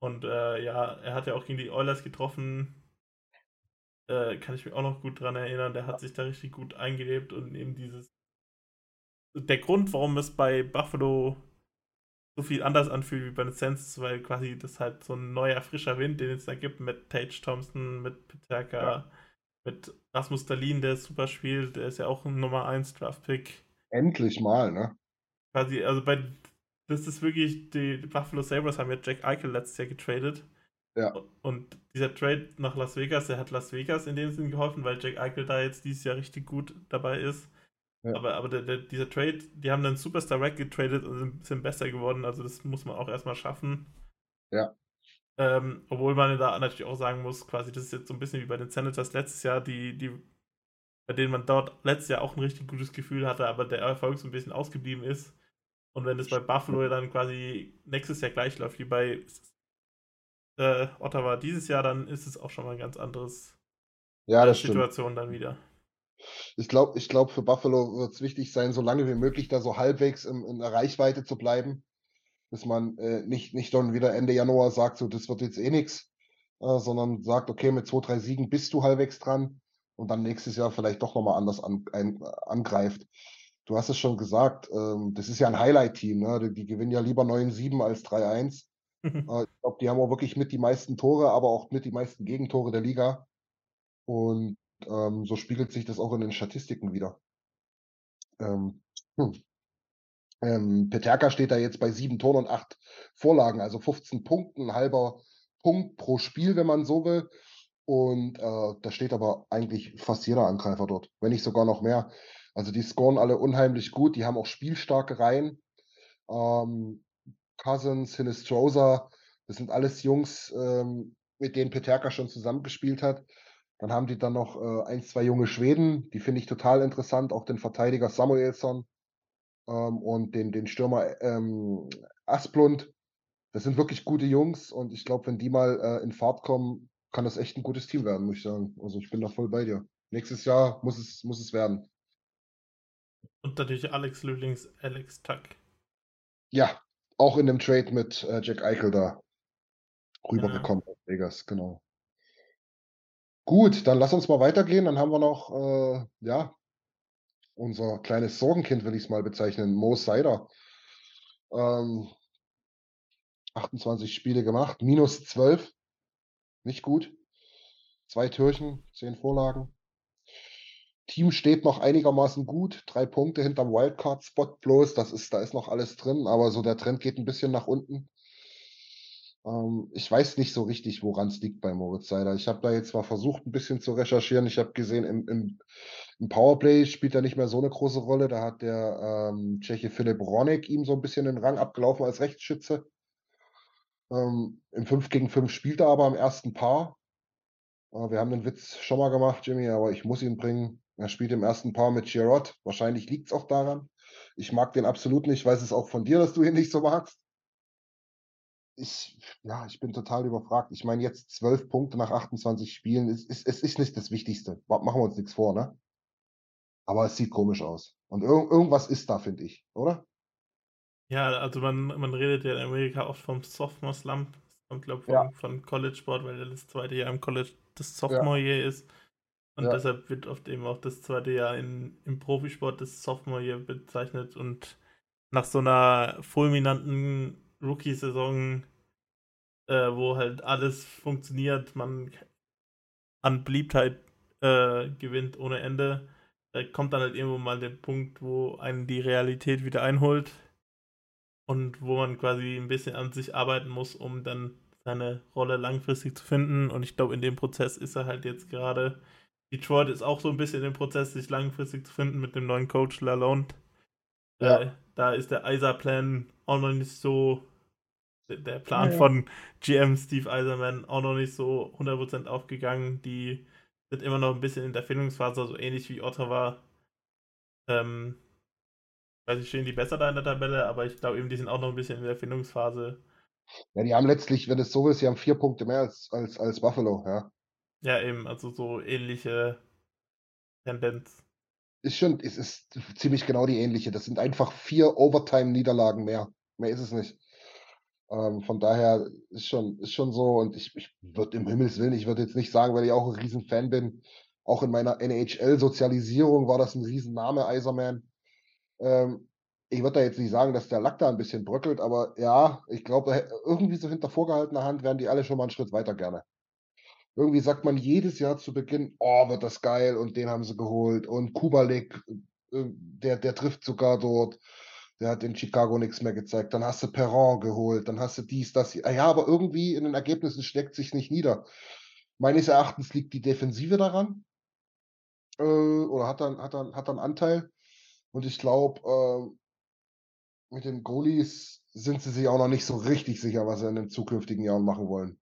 Und äh, ja, er hat ja auch gegen die Oilers getroffen. Äh, kann ich mich auch noch gut dran erinnern. Der hat sich da richtig gut eingelebt und eben dieses der Grund, warum es bei Buffalo so viel anders anfühlt wie bei den Sens, ist, weil quasi das halt so ein neuer, frischer Wind, den es da gibt mit Tage Thompson, mit Peterka, ja. mit Rasmus Dalin, der super spielt, der ist ja auch ein Nummer 1 Draft-Pick. Endlich mal, ne? Quasi, also bei, das ist wirklich, die, die Buffalo Sabres haben ja Jack Eichel letztes Jahr getradet. Ja. Und dieser Trade nach Las Vegas, der hat Las Vegas in dem Sinn geholfen, weil Jack Eichel da jetzt dieses Jahr richtig gut dabei ist. Ja. Aber, aber der, der, dieser Trade, die haben dann Superstar Rack getradet und sind, sind besser geworden. Also das muss man auch erstmal schaffen. Ja. Ähm, obwohl man da natürlich auch sagen muss, quasi, das ist jetzt so ein bisschen wie bei den Senators letztes Jahr, die, die bei denen man dort letztes Jahr auch ein richtig gutes Gefühl hatte, aber der Erfolg so ein bisschen ausgeblieben ist. Und wenn es bei Buffalo dann quasi nächstes Jahr gleich läuft wie bei äh, Ottawa dieses Jahr, dann ist es auch schon mal ein ganz anderes Ja, das stimmt. Situation dann wieder. Ich glaube, ich glaub, für Buffalo wird es wichtig sein, so lange wie möglich da so halbwegs in, in der Reichweite zu bleiben, dass man äh, nicht, nicht dann wieder Ende Januar sagt, so, das wird jetzt eh nichts, äh, sondern sagt, okay, mit zwei, drei Siegen bist du halbwegs dran und dann nächstes Jahr vielleicht doch nochmal anders an, ein, angreift. Du hast es schon gesagt, ähm, das ist ja ein Highlight-Team, ne? Die, die gewinnen ja lieber 9-7 als 3-1. Äh, ich glaube, die haben auch wirklich mit die meisten Tore, aber auch mit die meisten Gegentore der Liga. Und ähm, so spiegelt sich das auch in den Statistiken wieder. Ähm, hm. ähm, Peterka steht da jetzt bei sieben Toren und acht Vorlagen, also 15 Punkten, ein halber Punkt pro Spiel, wenn man so will. Und äh, da steht aber eigentlich fast jeder Angreifer dort, wenn nicht sogar noch mehr. Also die scoren alle unheimlich gut, die haben auch spielstarke Reihen. Ähm, Cousins, Hinestrosa, das sind alles Jungs, ähm, mit denen Peterka schon zusammengespielt hat. Dann haben die dann noch äh, ein, zwei junge Schweden, die finde ich total interessant, auch den Verteidiger Samuelsson ähm, und den, den Stürmer ähm, Asplund. Das sind wirklich gute Jungs und ich glaube, wenn die mal äh, in Fahrt kommen, kann das echt ein gutes Team werden, muss ich sagen. Also ich bin da voll bei dir. Nächstes Jahr muss es, muss es werden. Und natürlich Alex Lieblings Alex Tuck. Ja, auch in dem Trade mit äh, Jack Eichel da rübergekommen aus Vegas, genau. Gut, dann lass uns mal weitergehen. Dann haben wir noch, äh, ja, unser kleines Sorgenkind, will ich es mal bezeichnen, Mo Seider. Ähm, 28 Spiele gemacht, minus 12. Nicht gut. Zwei Türchen, zehn Vorlagen. Team steht noch einigermaßen gut. Drei Punkte hinterm Wildcard-Spot bloß. Das ist, da ist noch alles drin, aber so der Trend geht ein bisschen nach unten. Ähm, ich weiß nicht so richtig, woran es liegt bei Moritz Seider. Ich habe da jetzt mal versucht, ein bisschen zu recherchieren. Ich habe gesehen, im, im, im, Powerplay spielt er nicht mehr so eine große Rolle. Da hat der ähm, Tscheche Philipp Ronek ihm so ein bisschen den Rang abgelaufen als Rechtsschütze. Ähm, Im 5 gegen 5 spielt er aber am ersten Paar. Äh, wir haben den Witz schon mal gemacht, Jimmy, aber ich muss ihn bringen. Er spielt im ersten Paar mit Girard. Wahrscheinlich liegt es auch daran. Ich mag den absolut nicht. Ich weiß es auch von dir, dass du ihn nicht so magst. Ich, ja, ich bin total überfragt. Ich meine, jetzt zwölf Punkte nach 28 Spielen, es ist, ist, ist nicht das Wichtigste. Machen wir uns nichts vor, ne? Aber es sieht komisch aus. Und ir irgendwas ist da, finde ich, oder? Ja, also man, man redet ja in Amerika oft vom Sophomore Slump. Ich glaube von, Ja. von College Sport, weil das zweite Jahr im College das Sophomore Year ist. Und Ja. deshalb wird oft eben auch das zweite Jahr in, im Profisport das Sophomore Year bezeichnet. Und nach so einer fulminanten Rookie-Saison, äh, wo halt alles funktioniert, man an Beliebtheit äh, gewinnt ohne Ende, da kommt dann halt irgendwo mal der Punkt, wo einen die Realität wieder einholt und wo man quasi ein bisschen an sich arbeiten muss, um dann seine Rolle langfristig zu finden. Und ich glaube, in dem Prozess ist er halt jetzt gerade. Detroit ist auch so ein bisschen im Prozess, sich langfristig zu finden mit dem neuen Coach Lalonde. Ja. Äh, da ist der Eiser-Plan auch noch nicht so. Der- Plan Ja. von GM Steve Eiserman auch noch nicht so 100% aufgegangen. Die sind immer noch ein bisschen in der Findungsphase, so ähnlich wie Ottawa. Ähm, weiß ich, stehen die besser da in der Tabelle, aber ich glaube eben, die sind auch noch ein bisschen in der Findungsphase. Ja, die haben letztlich, wenn es so ist, sie haben vier Punkte mehr als, als, als Buffalo, ja. Ja, eben, also so ähnliche Tendenz. Ist schon, es ist ziemlich genau die ähnliche. Das sind einfach vier Overtime-Niederlagen mehr. Mehr ist es nicht. Ähm, von daher ist schon, ist schon so. Und ich, ich würde im Himmels Willen, ich würde jetzt nicht sagen, weil ich auch ein Riesenfan bin. Auch in meiner NHL-Sozialisierung war das ein Riesenname, Iserman. Ähm, ich würde da jetzt nicht sagen, dass der Lack da ein bisschen bröckelt, aber ja, ich glaube, irgendwie so hinter vorgehaltener Hand wären die alle schon mal einen Schritt weiter gerne. Irgendwie sagt man jedes Jahr zu Beginn, oh, wird das geil und den haben sie geholt und Kubalik, äh, der, der trifft sogar dort. Der hat in Chicago nichts mehr gezeigt. Dann hast du Perron geholt, dann hast du dies, das. Ah Ja, aber irgendwie in den Ergebnissen steckt sich nicht nieder. Meines Erachtens liegt die Defensive daran. Äh, oder hat dann, hat dann, hat dann Anteil. Und ich glaube, äh, mit den Goalies sind sie sich auch noch nicht so richtig sicher, was sie in den zukünftigen Jahren machen wollen.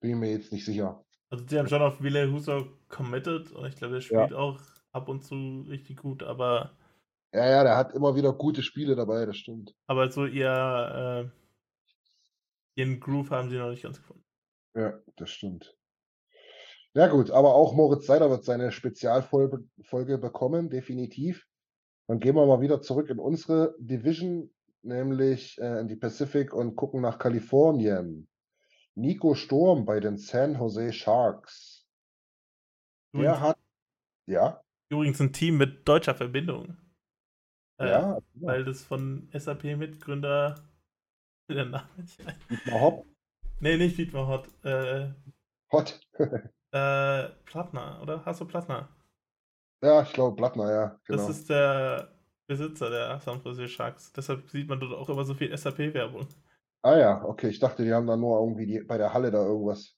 Bin mir jetzt nicht sicher. Also die haben schon auf Wille Huso committed und ich glaube, der spielt Ja. auch ab und zu richtig gut, aber, Ja, ja, der hat immer wieder gute Spiele dabei, das stimmt. aber so ihr äh, ihren Groove haben sie noch nicht ganz gefunden. Ja, das stimmt. Ja gut, aber auch Moritz Seider wird seine Spezialfolge Folge bekommen, definitiv. Dann gehen wir mal wieder zurück in unsere Division, nämlich äh, in die Pacific und gucken nach Kalifornien. Nico Sturm bei den San Jose Sharks. Der Übrigens, hat, ja, übrigens ein Team mit deutscher Verbindung. Äh, ja, Weil das von SAP-Mitgründer der Name nicht ein. Dietmar Hopp, Nee, nicht Dietmar Hott. Äh, Hott. äh, Plattner, oder? Hasso Plattner. Ja, ich glaube Blattner, ja, Das genau. ist der Besitzer der San Jose Sharks. Deshalb sieht man dort auch immer so viel SAP-Werbung. Ah ja, okay, ich dachte, die haben da nur irgendwie die, bei der Halle da irgendwas.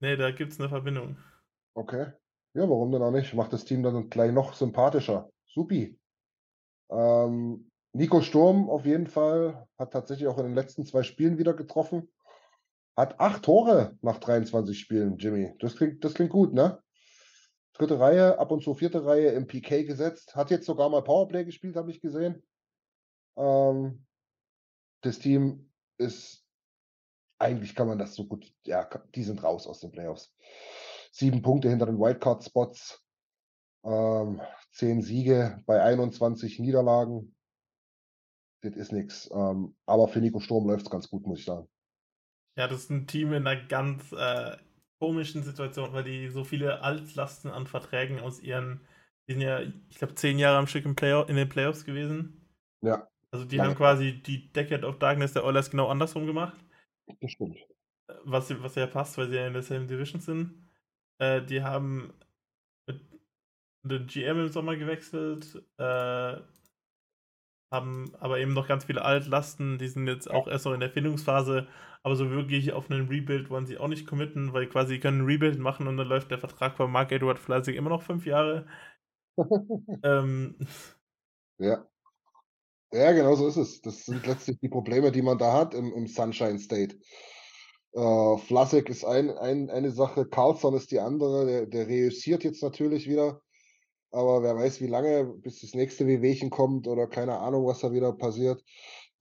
Nee, da gibt's eine Verbindung. Okay. Ja, warum denn auch nicht? Macht das Team dann gleich noch sympathischer. Supi. Ähm, Nico Sturm auf jeden Fall hat tatsächlich auch in den letzten zwei Spielen wieder getroffen. Hat acht Tore nach 23 Spielen, Jimmy. Das klingt, das klingt gut, ne? Dritte Reihe, ab und zu vierte Reihe im PK gesetzt. Hat jetzt sogar mal Powerplay gespielt, habe ich gesehen. Ähm, das Team ist, eigentlich kann man das so gut, ja, die sind raus aus den Playoffs. Sieben Punkte hinter den Wildcard-Spots. Ähm, zehn Siege bei 21 Niederlagen. Das ist nichts. Ähm, aber für Nico Sturm läuft es ganz gut, muss ich sagen. Ja, das ist ein Team in einer ganz äh, komischen Situation, weil die so viele Altlasten an Verträgen aus ihren, die sind ja, ich glaube, zehn Jahre am Stück Playoff, in den Playoffs gewesen. Ja, Also die Lange. haben quasi die Decade of Darkness der Oilers genau andersrum gemacht. das stimmt. was, was ja passt, weil sie ja in derselben Division sind. Äh, die haben mit den GM im Sommer gewechselt, äh, haben aber eben noch ganz viele Altlasten, die sind jetzt auch erst noch in der Findungsphase, aber so wirklich auf einen Rebuild wollen sie auch nicht committen, weil quasi sie können einen Rebuild machen und dann läuft der Vertrag von Mark Edward Fleißig immer noch fünf Jahre. ähm, Ja. Ja, genau so ist es. Das sind letztlich die Probleme, die man da hat im, im Sunshine State. Äh, Vlasic ist ein, ein, eine Sache, Carlson ist die andere. Der, der reüssiert jetzt natürlich wieder. Aber wer weiß, wie lange, bis das nächste Wehwehchen kommt oder keine Ahnung, was da wieder passiert.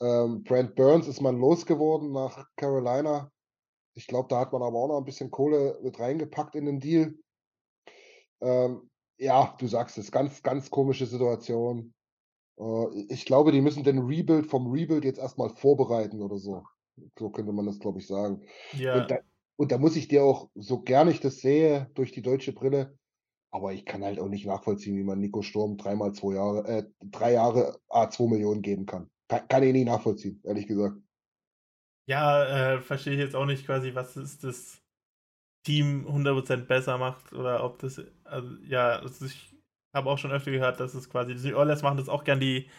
Ähm, Brent Burns ist man losgeworden nach Carolina. Ich glaube, da hat man aber auch noch ein bisschen Kohle mit reingepackt in den Deal. Ähm, ja, du sagst es, ganz, ganz komische Situation. Äh, ich glaube, die müssen den Rebuild vom Rebuild jetzt erstmal vorbereiten oder so. So könnte man das, glaube ich, sagen. ja, Und da, und da muss ich dir auch, so gern ich das sehe, durch die deutsche Brille, aber ich kann halt auch nicht nachvollziehen, wie man Nico Sturm dreimal zwei Jahre, äh, drei Jahre A2 Millionen geben kann. Kann, kann ich nicht nachvollziehen, ehrlich gesagt. ja äh, verstehe ich jetzt auch nicht quasi, was ist das Team 100% besser macht oder ob das, also, ja, also ich habe auch schon öfter gehört, dass es quasi, die Oilers machen das auch gern, die,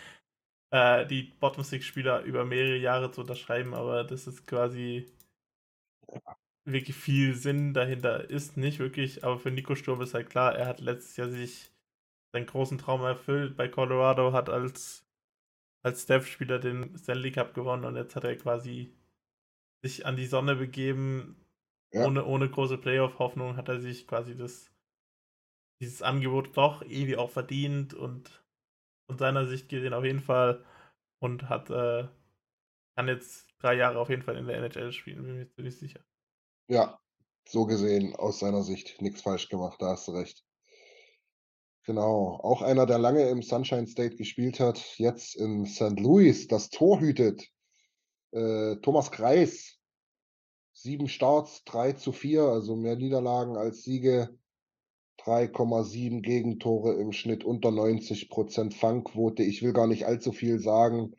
äh, die Bottom Six Spieler über mehrere Jahre zu unterschreiben, aber das ist quasi wirklich viel Sinn dahinter ist nicht wirklich, aber für Nico Sturm ist halt klar, er hat letztes Jahr sich seinen großen Traum erfüllt bei Colorado, hat als, als Staff-Spieler den Stanley Cup gewonnen und jetzt hat er quasi sich an die Sonne begeben, Ja. ohne, ohne große Playoff-Hoffnung hat er sich quasi das, dieses Angebot doch irgendwie auch verdient und von seiner Sicht gesehen auf jeden Fall und hat, äh, kann jetzt drei Jahre auf jeden Fall in der NHL spielen, bin mir ziemlich sicher. Ja, so gesehen, aus seiner Sicht, nichts falsch gemacht, da hast du recht. Genau, auch einer, der lange im Sunshine State gespielt hat, jetzt in St. Louis das Tor hütet. Äh, Thomas Kreis, sieben Starts, 3 zu 4, also mehr Niederlagen als Siege, 3,7 Gegentore im Schnitt, unter 90% Fangquote. Ich will gar nicht allzu viel sagen.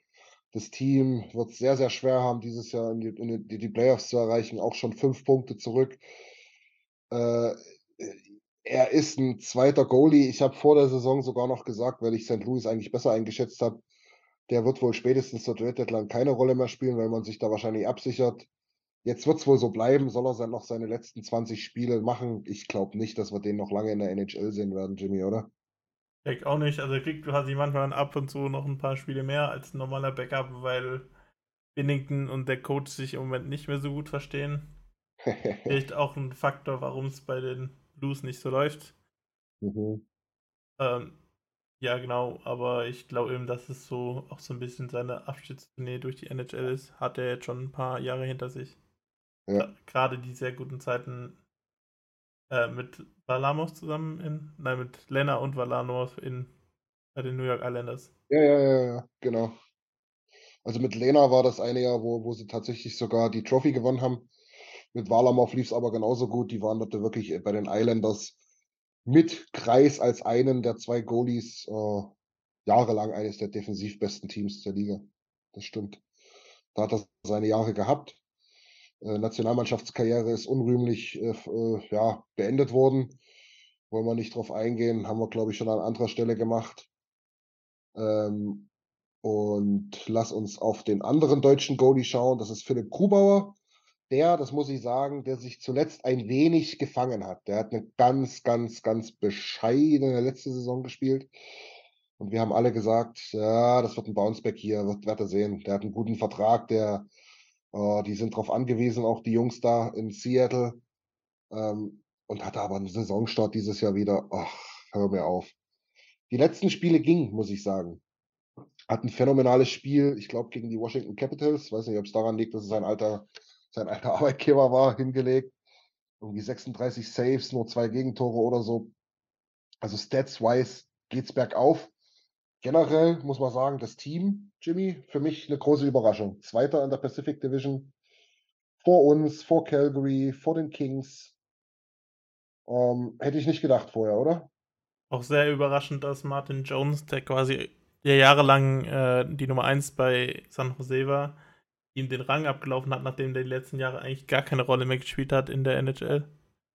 Das Team wird sehr, sehr schwer haben, dieses Jahr in die, in die, die Playoffs zu erreichen, auch schon fünf Punkte zurück. Äh, er ist ein zweiter Goalie. Ich habe vor der Saison sogar noch gesagt, weil ich St. Louis eigentlich besser eingeschätzt habe, der wird wohl spätestens zur Trade Deadline keine Rolle mehr spielen, weil man sich da wahrscheinlich absichert. Jetzt wird es wohl so bleiben. Soll er dann noch seine letzten 20 Spiele machen? Ich glaube nicht, dass wir den noch lange in der NHL sehen werden, Jimmy, oder? Ich denke auch nicht. Also kriegt quasi manchmal ab und zu noch ein paar Spiele mehr als ein normaler Backup, weil Binnington und der Coach sich im Moment nicht mehr so gut verstehen. Vielleicht auch ein Faktor, warum es bei den Blues nicht so läuft. Mhm. Ähm, ja, genau, aber ich glaube eben, dass es so auch so ein bisschen seine Abschiedstournee durch die NHL ist. Hat er jetzt schon ein paar Jahre hinter sich. Ja. Gerade die sehr guten Zeiten äh, mit Valamos zusammen in, nein, mit Lena und Valamos in bei den New York Islanders. Ja, ja, ja, ja, genau. Also mit Lena war das eine Jahr, wo, wo sie tatsächlich sogar die Trophy gewonnen haben. Mit Walamov lief es aber genauso gut. Die waren dort wirklich bei den Islanders mit Kreis als einen der zwei Goalies äh, jahrelang eines der defensiv besten Teams der Liga. Das stimmt. Da hat er seine Jahre gehabt. Äh, Nationalmannschaftskarriere ist unrühmlich äh, äh, ja, beendet worden. Wollen wir nicht drauf eingehen, haben wir, glaube ich, schon an anderer Stelle gemacht. Ähm, und lass uns auf den anderen deutschen Goalie schauen. Das ist Philipp Grubauer. Der, das muss ich sagen, der sich zuletzt ein wenig gefangen hat. Der hat eine ganz, ganz, ganz bescheidene letzte Saison gespielt. Und wir haben alle gesagt, ja, das wird ein Bounceback hier, wird, wird er sehen. Der hat einen guten Vertrag, der, äh, die sind darauf angewiesen, auch die Jungs da in Seattle. Ähm, und hatte aber einen Saisonstart dieses Jahr wieder. Ach, hör mir auf. Die letzten Spiele gingen, muss ich sagen. Hat ein phänomenales Spiel, ich glaube, gegen die Washington Capitals. Weiß nicht, ob es daran liegt, dass es sein alter, sein alter Arbeitgeber war, hingelegt. Irgendwie 36 Saves, nur zwei Gegentore oder so. Also stats-wise geht's bergauf. Generell muss man sagen, das Team, Jimmy, für mich eine große Überraschung. Zweiter in der Pacific Division. Vor uns, vor Calgary, vor den Kings. Ähm, hätte ich nicht gedacht vorher, oder? Auch sehr überraschend, dass Martin Jones, der quasi der jahrelang äh, die Nummer 1 bei San Jose war, ihm den Rang abgelaufen hat, nachdem der die letzten Jahre eigentlich gar keine Rolle mehr gespielt hat in der NHL.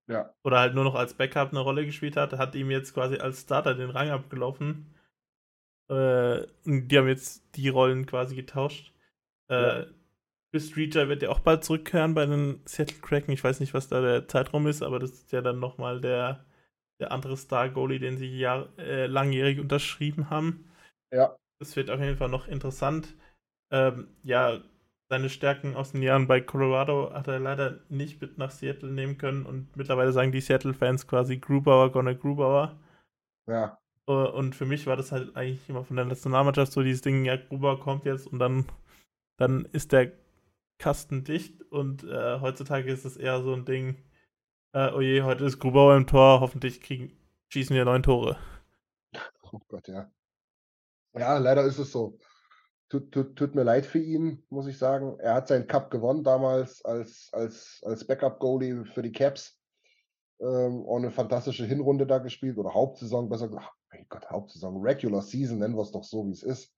Ja. Oder halt nur noch als Backup eine Rolle gespielt hat, hat ihm jetzt quasi als Starter den Rang abgelaufen. Äh, die haben jetzt die Rollen quasi getauscht. Äh, ja. Chris Reacher wird ja auch bald zurückkehren bei den Seattle Kraken. Ich weiß nicht, was da der Zeitraum ist, aber das ist ja dann nochmal der, der andere Star-Goalie, den sie jahr, äh, langjährig unterschrieben haben. Ja. Das wird auf jeden Fall noch interessant. Ähm, ja, seine Stärken aus den Jahren bei Colorado hat er leider nicht mit nach Seattle nehmen können und mittlerweile sagen die Seattle-Fans quasi Grubauer, gonna Grubauer. Ja. Äh, und für mich war das halt eigentlich immer von der Nationalmannschaft so dieses Ding, ja, Grubauer kommt jetzt und dann, dann ist der Kasten dicht und äh, heutzutage ist es eher so ein Ding, äh, oh je, heute ist Grubauer im Tor, hoffentlich kriegen, schießen wir neun Tore. Oh Gott, ja. Ja, leider ist es so. Tut, tut, tut mir leid für ihn, muss ich sagen. Er hat seinen Cup gewonnen damals als, als, als Backup-Goalie für die Caps. Ähm, auch eine fantastische Hinrunde da gespielt oder Hauptsaison, besser gesagt. Mein Gott, Hauptsaison, Regular Season, nennen wir es doch so, wie es ist.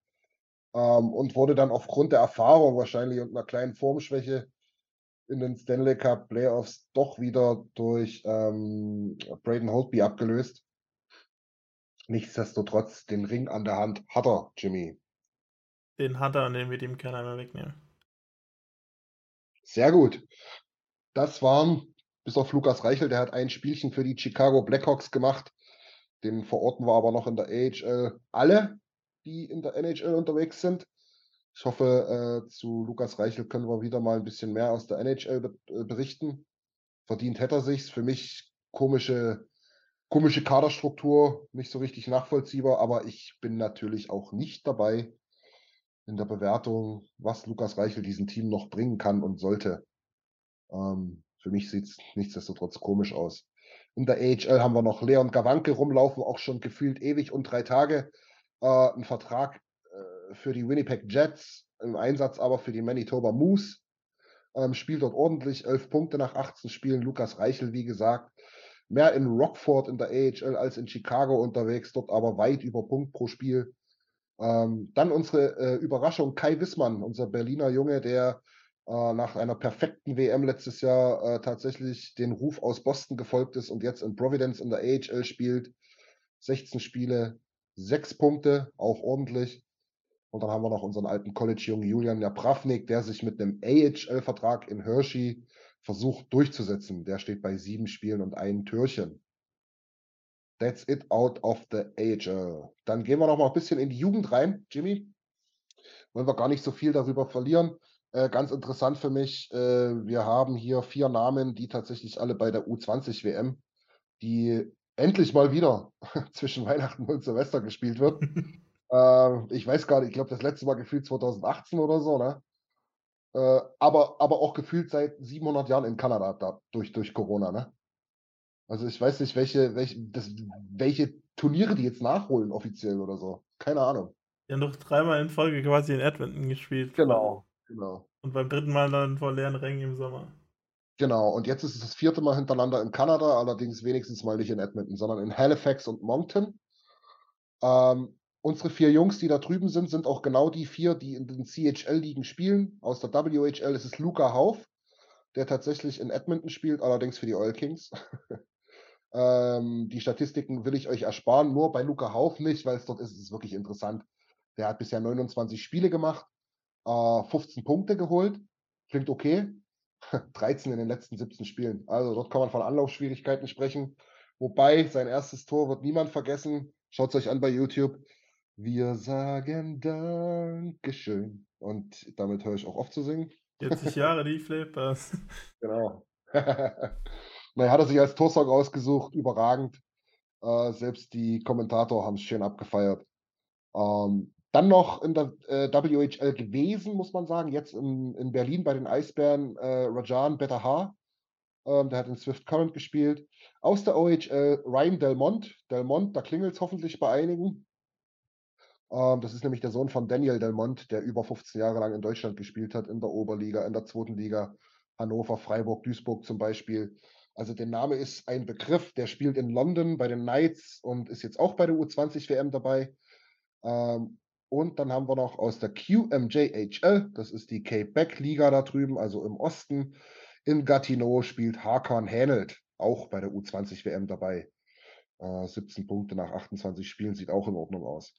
Ähm, und wurde dann aufgrund der Erfahrung wahrscheinlich und einer kleinen Formschwäche in den Stanley Cup Playoffs doch wieder durch ähm, Braden Holtby abgelöst. Nichtsdestotrotz, den Ring an der Hand hat er, Jimmy. Den hat er und den wird ihm keiner mehr wegnehmen. Sehr gut. Das waren, bis auf Lukas Reichel, der hat ein Spielchen für die Chicago Blackhawks gemacht. Den verorten wir aber noch in der AHL alle, die in der NHL unterwegs sind. Ich hoffe, äh, zu Lukas Reichel können wir wieder mal ein bisschen mehr aus der NHL be äh, berichten. Verdient hätte er sich's. Für mich komische komische Kaderstruktur, nicht so richtig nachvollziehbar, aber ich bin natürlich auch nicht dabei in der Bewertung, was Lukas Reichel diesem Team noch bringen kann und sollte. Ähm, für mich sieht es nichtsdestotrotz komisch aus. In der AHL haben wir noch Leon Gawanke rumlaufen, auch schon gefühlt ewig und drei Tage. Äh, ein Vertrag äh, für die Winnipeg Jets, im Einsatz aber für die Manitoba Moose. Ähm, spielt dort ordentlich, elf Punkte nach 18 Spielen. Lukas Reichel, wie gesagt, mehr in Rockford in der AHL als in Chicago unterwegs, dort aber weit über Punkt pro Spiel. Ähm, dann unsere äh, Überraschung Kai Wissmann, unser Berliner Junge, der äh, nach einer perfekten WM letztes Jahr äh, tatsächlich den Ruf aus Boston gefolgt ist und jetzt in Providence in der AHL spielt. 16 Spiele, 6 Punkte, auch ordentlich. Und dann haben wir noch unseren alten College-Jungen Julian Japravnik, der sich mit einem AHL-Vertrag in Hershey versucht durchzusetzen. Der steht bei sieben Spielen und einem Türchen. That's it out of the AHL. Dann gehen wir noch mal ein bisschen in die Jugend rein, Jimmy. Wollen wir gar nicht so viel darüber verlieren. Äh, ganz interessant für mich, äh, wir haben hier vier Namen, die tatsächlich alle bei der U20 WM, die endlich mal wieder zwischen Weihnachten und Silvester gespielt wird. äh, ich weiß gar nicht, ich glaube, das letzte Mal gefühlt 2018 oder so, ne? Äh, aber, aber auch gefühlt seit 700 Jahren in Kanada da, durch, durch Corona, ne? Also ich weiß nicht, welche, welche, das, welche Turniere die jetzt nachholen offiziell oder so. Keine Ahnung. Die haben doch dreimal in Folge quasi in Edmonton gespielt. Genau, genau. Und beim dritten Mal dann vor leeren Rängen im Sommer. Genau, und jetzt ist es das vierte Mal hintereinander in Kanada, allerdings wenigstens mal nicht in Edmonton, sondern in Halifax und Moncton. Ähm, unsere vier Jungs, die da drüben sind, sind auch genau die vier, die in den CHL-Ligen spielen. Aus der WHL ist es Luca Hauf, der tatsächlich in Edmonton spielt, allerdings für die Oil Kings. ähm, die Statistiken will ich euch ersparen, nur bei Luca Hauf nicht, weil es dort ist, ist es wirklich interessant. Der hat bisher 29 Spiele gemacht, äh, 15 Punkte geholt. Klingt okay. 13 in den letzten 17 Spielen. Also dort kann man von Anlaufschwierigkeiten sprechen. Wobei sein erstes Tor wird niemand vergessen. Schaut es euch an bei YouTube. Wir sagen Dankeschön. Und damit höre ich auch auf zu singen. 40 Jahre die Flippers. Genau. naja, hat er sich als Torsong ausgesucht. Überragend. Äh, selbst die Kommentator haben es schön abgefeiert. Ähm, dann noch in der äh, WHL gewesen, muss man sagen, jetzt in, in Berlin bei den Eisbären äh, Rajan Betahar. Ähm, der hat in Swift Current gespielt. Aus der OHL Ryan Delmont. Delmont, da klingelt es hoffentlich bei einigen. Ähm, das ist nämlich der Sohn von Daniel Delmont, der über 15 Jahre lang in Deutschland gespielt hat, in der Oberliga, in der zweiten Liga, Hannover, Freiburg, Duisburg zum Beispiel. Also der Name ist ein Begriff, der spielt in London bei den Knights und ist jetzt auch bei der U20 WM dabei. Ähm, und dann haben wir noch aus der QMJHL, das ist die Quebec-Liga da drüben, also im Osten. In Gatineau spielt Hakan Hänelt, auch bei der U20-WM dabei. Äh, 17 Punkte nach 28 Spielen, sieht auch in Ordnung aus.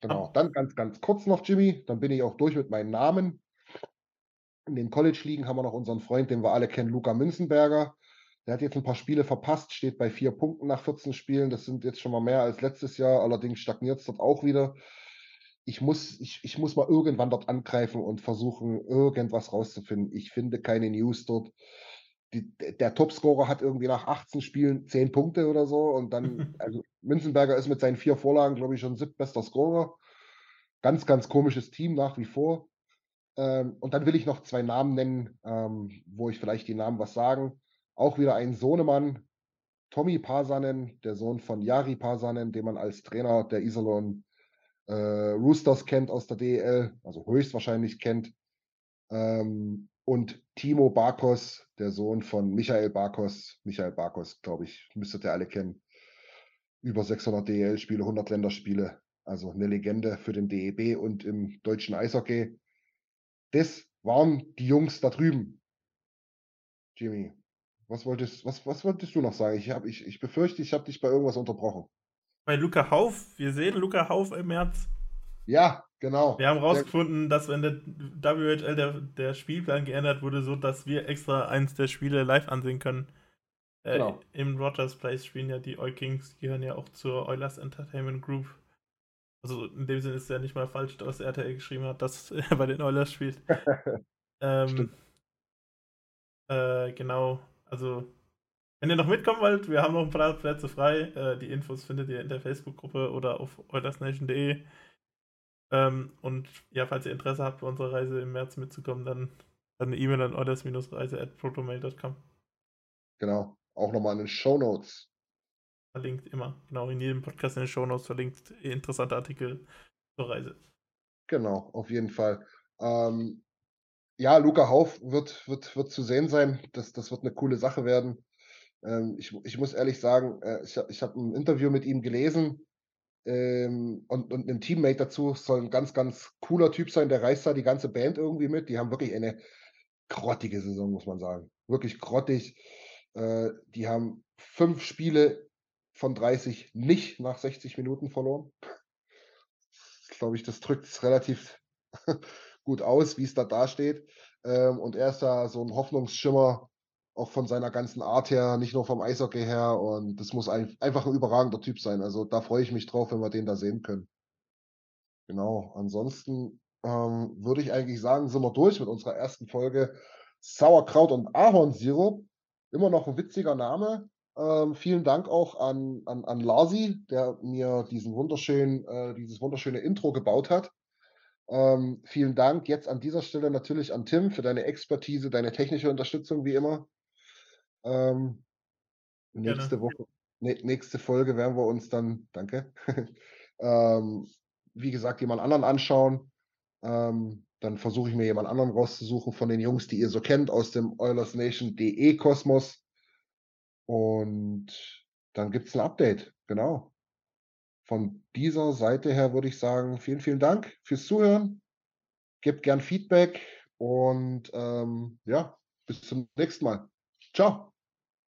Genau, dann ganz, ganz kurz noch, Jimmy, dann bin ich auch durch mit meinen Namen. In den College-Ligen haben wir noch unseren Freund, den wir alle kennen, Luca Münzenberger. Der hat jetzt ein paar Spiele verpasst, steht bei vier Punkten nach 14 Spielen. Das sind jetzt schon mal mehr als letztes Jahr. Allerdings stagniert es dort auch wieder ich muss, ich, ich muss mal irgendwann dort angreifen und versuchen, irgendwas rauszufinden. Ich finde keine News dort. Die, der Topscorer hat irgendwie nach 18 Spielen 10 Punkte oder so und dann, also Münzenberger ist mit seinen vier Vorlagen, glaube ich, schon siebtbester Scorer. Ganz, ganz komisches Team nach wie vor. Ähm, und dann will ich noch zwei Namen nennen, ähm, wo ich vielleicht die Namen was sagen. Auch wieder ein Sohnemann, Tommy Pasanen, der Sohn von Jari Pasanen, den man als Trainer der Iserlohn äh, Roosters kennt aus der DEL, also höchstwahrscheinlich kennt. Ähm, und Timo Barkos, der Sohn von Michael Barkos. Michael Barkos, glaube ich, müsstet ihr alle kennen. Über 600 DEL-Spiele, 100 Länderspiele. Also eine Legende für den DEB und im deutschen Eishockey. Das waren die Jungs da drüben. Jimmy, was wolltest, was, was wolltest du noch sagen? Ich, hab, ich, ich befürchte, ich habe dich bei irgendwas unterbrochen bei Luca Hauf. Wir sehen Luca Hauf im März. Ja, genau. Wir haben rausgefunden, dass wenn der WHL der, der Spielplan geändert wurde, so dass wir extra eins der Spiele live ansehen können. Äh, genau. Im Rogers Place spielen ja die Oil Kings, gehören ja auch zur Oilers Entertainment Group. Also in dem Sinne ist es ja nicht mal falsch, dass RTL geschrieben hat, dass er bei den Oilers spielt. ähm, äh, genau, also wenn ihr noch mitkommen wollt, wir haben noch ein paar Plätze frei. Äh, die Infos findet ihr in der Facebook-Gruppe oder auf eulersnation.de. Ähm, und ja, falls ihr Interesse habt, bei unserer Reise im März mitzukommen, dann, dann eine E-Mail an eulers-reise.protomail.com. Genau, auch nochmal in den Show Notes. Verlinkt immer, genau, in jedem Podcast in den Show Notes verlinkt interessante Artikel zur Reise. Genau, auf jeden Fall. Ähm, ja, Luca Hauf wird, wird, wird zu sehen sein. Das, das wird eine coole Sache werden. Ähm, ich, ich muss ehrlich sagen, äh, ich, ich habe ein Interview mit ihm gelesen ähm, und, und ein Teammate dazu soll ein ganz, ganz cooler Typ sein. Der reißt da die ganze Band irgendwie mit. Die haben wirklich eine grottige Saison, muss man sagen. Wirklich grottig. Äh, die haben fünf Spiele von 30 nicht nach 60 Minuten verloren. Glaube ich, das drückt es relativ gut aus, wie es da dasteht. Ähm, und er ist da so ein Hoffnungsschimmer auch von seiner ganzen Art her, nicht nur vom Eishockey her. Und das muss ein, einfach ein überragender Typ sein. Also da freue ich mich drauf, wenn wir den da sehen können. Genau. Ansonsten ähm, würde ich eigentlich sagen, sind wir durch mit unserer ersten Folge Sauerkraut und Ahornsirup. Immer noch ein witziger Name. Ähm, vielen Dank auch an, an, an Larsi, der mir diesen wunderschönen, äh, dieses wunderschöne Intro gebaut hat. Ähm, vielen Dank jetzt an dieser Stelle natürlich an Tim für deine Expertise, deine technische Unterstützung, wie immer. Ähm, nächste Woche, ne, nächste Folge werden wir uns dann, danke, ähm, wie gesagt, jemand anderen anschauen. Ähm, dann versuche ich mir jemand anderen rauszusuchen von den Jungs, die ihr so kennt, aus dem OilersNation.de Kosmos. Und dann gibt es ein Update, genau. Von dieser Seite her würde ich sagen, vielen, vielen Dank fürs Zuhören. Gebt gern Feedback und ähm, ja, bis zum nächsten Mal. Ciao.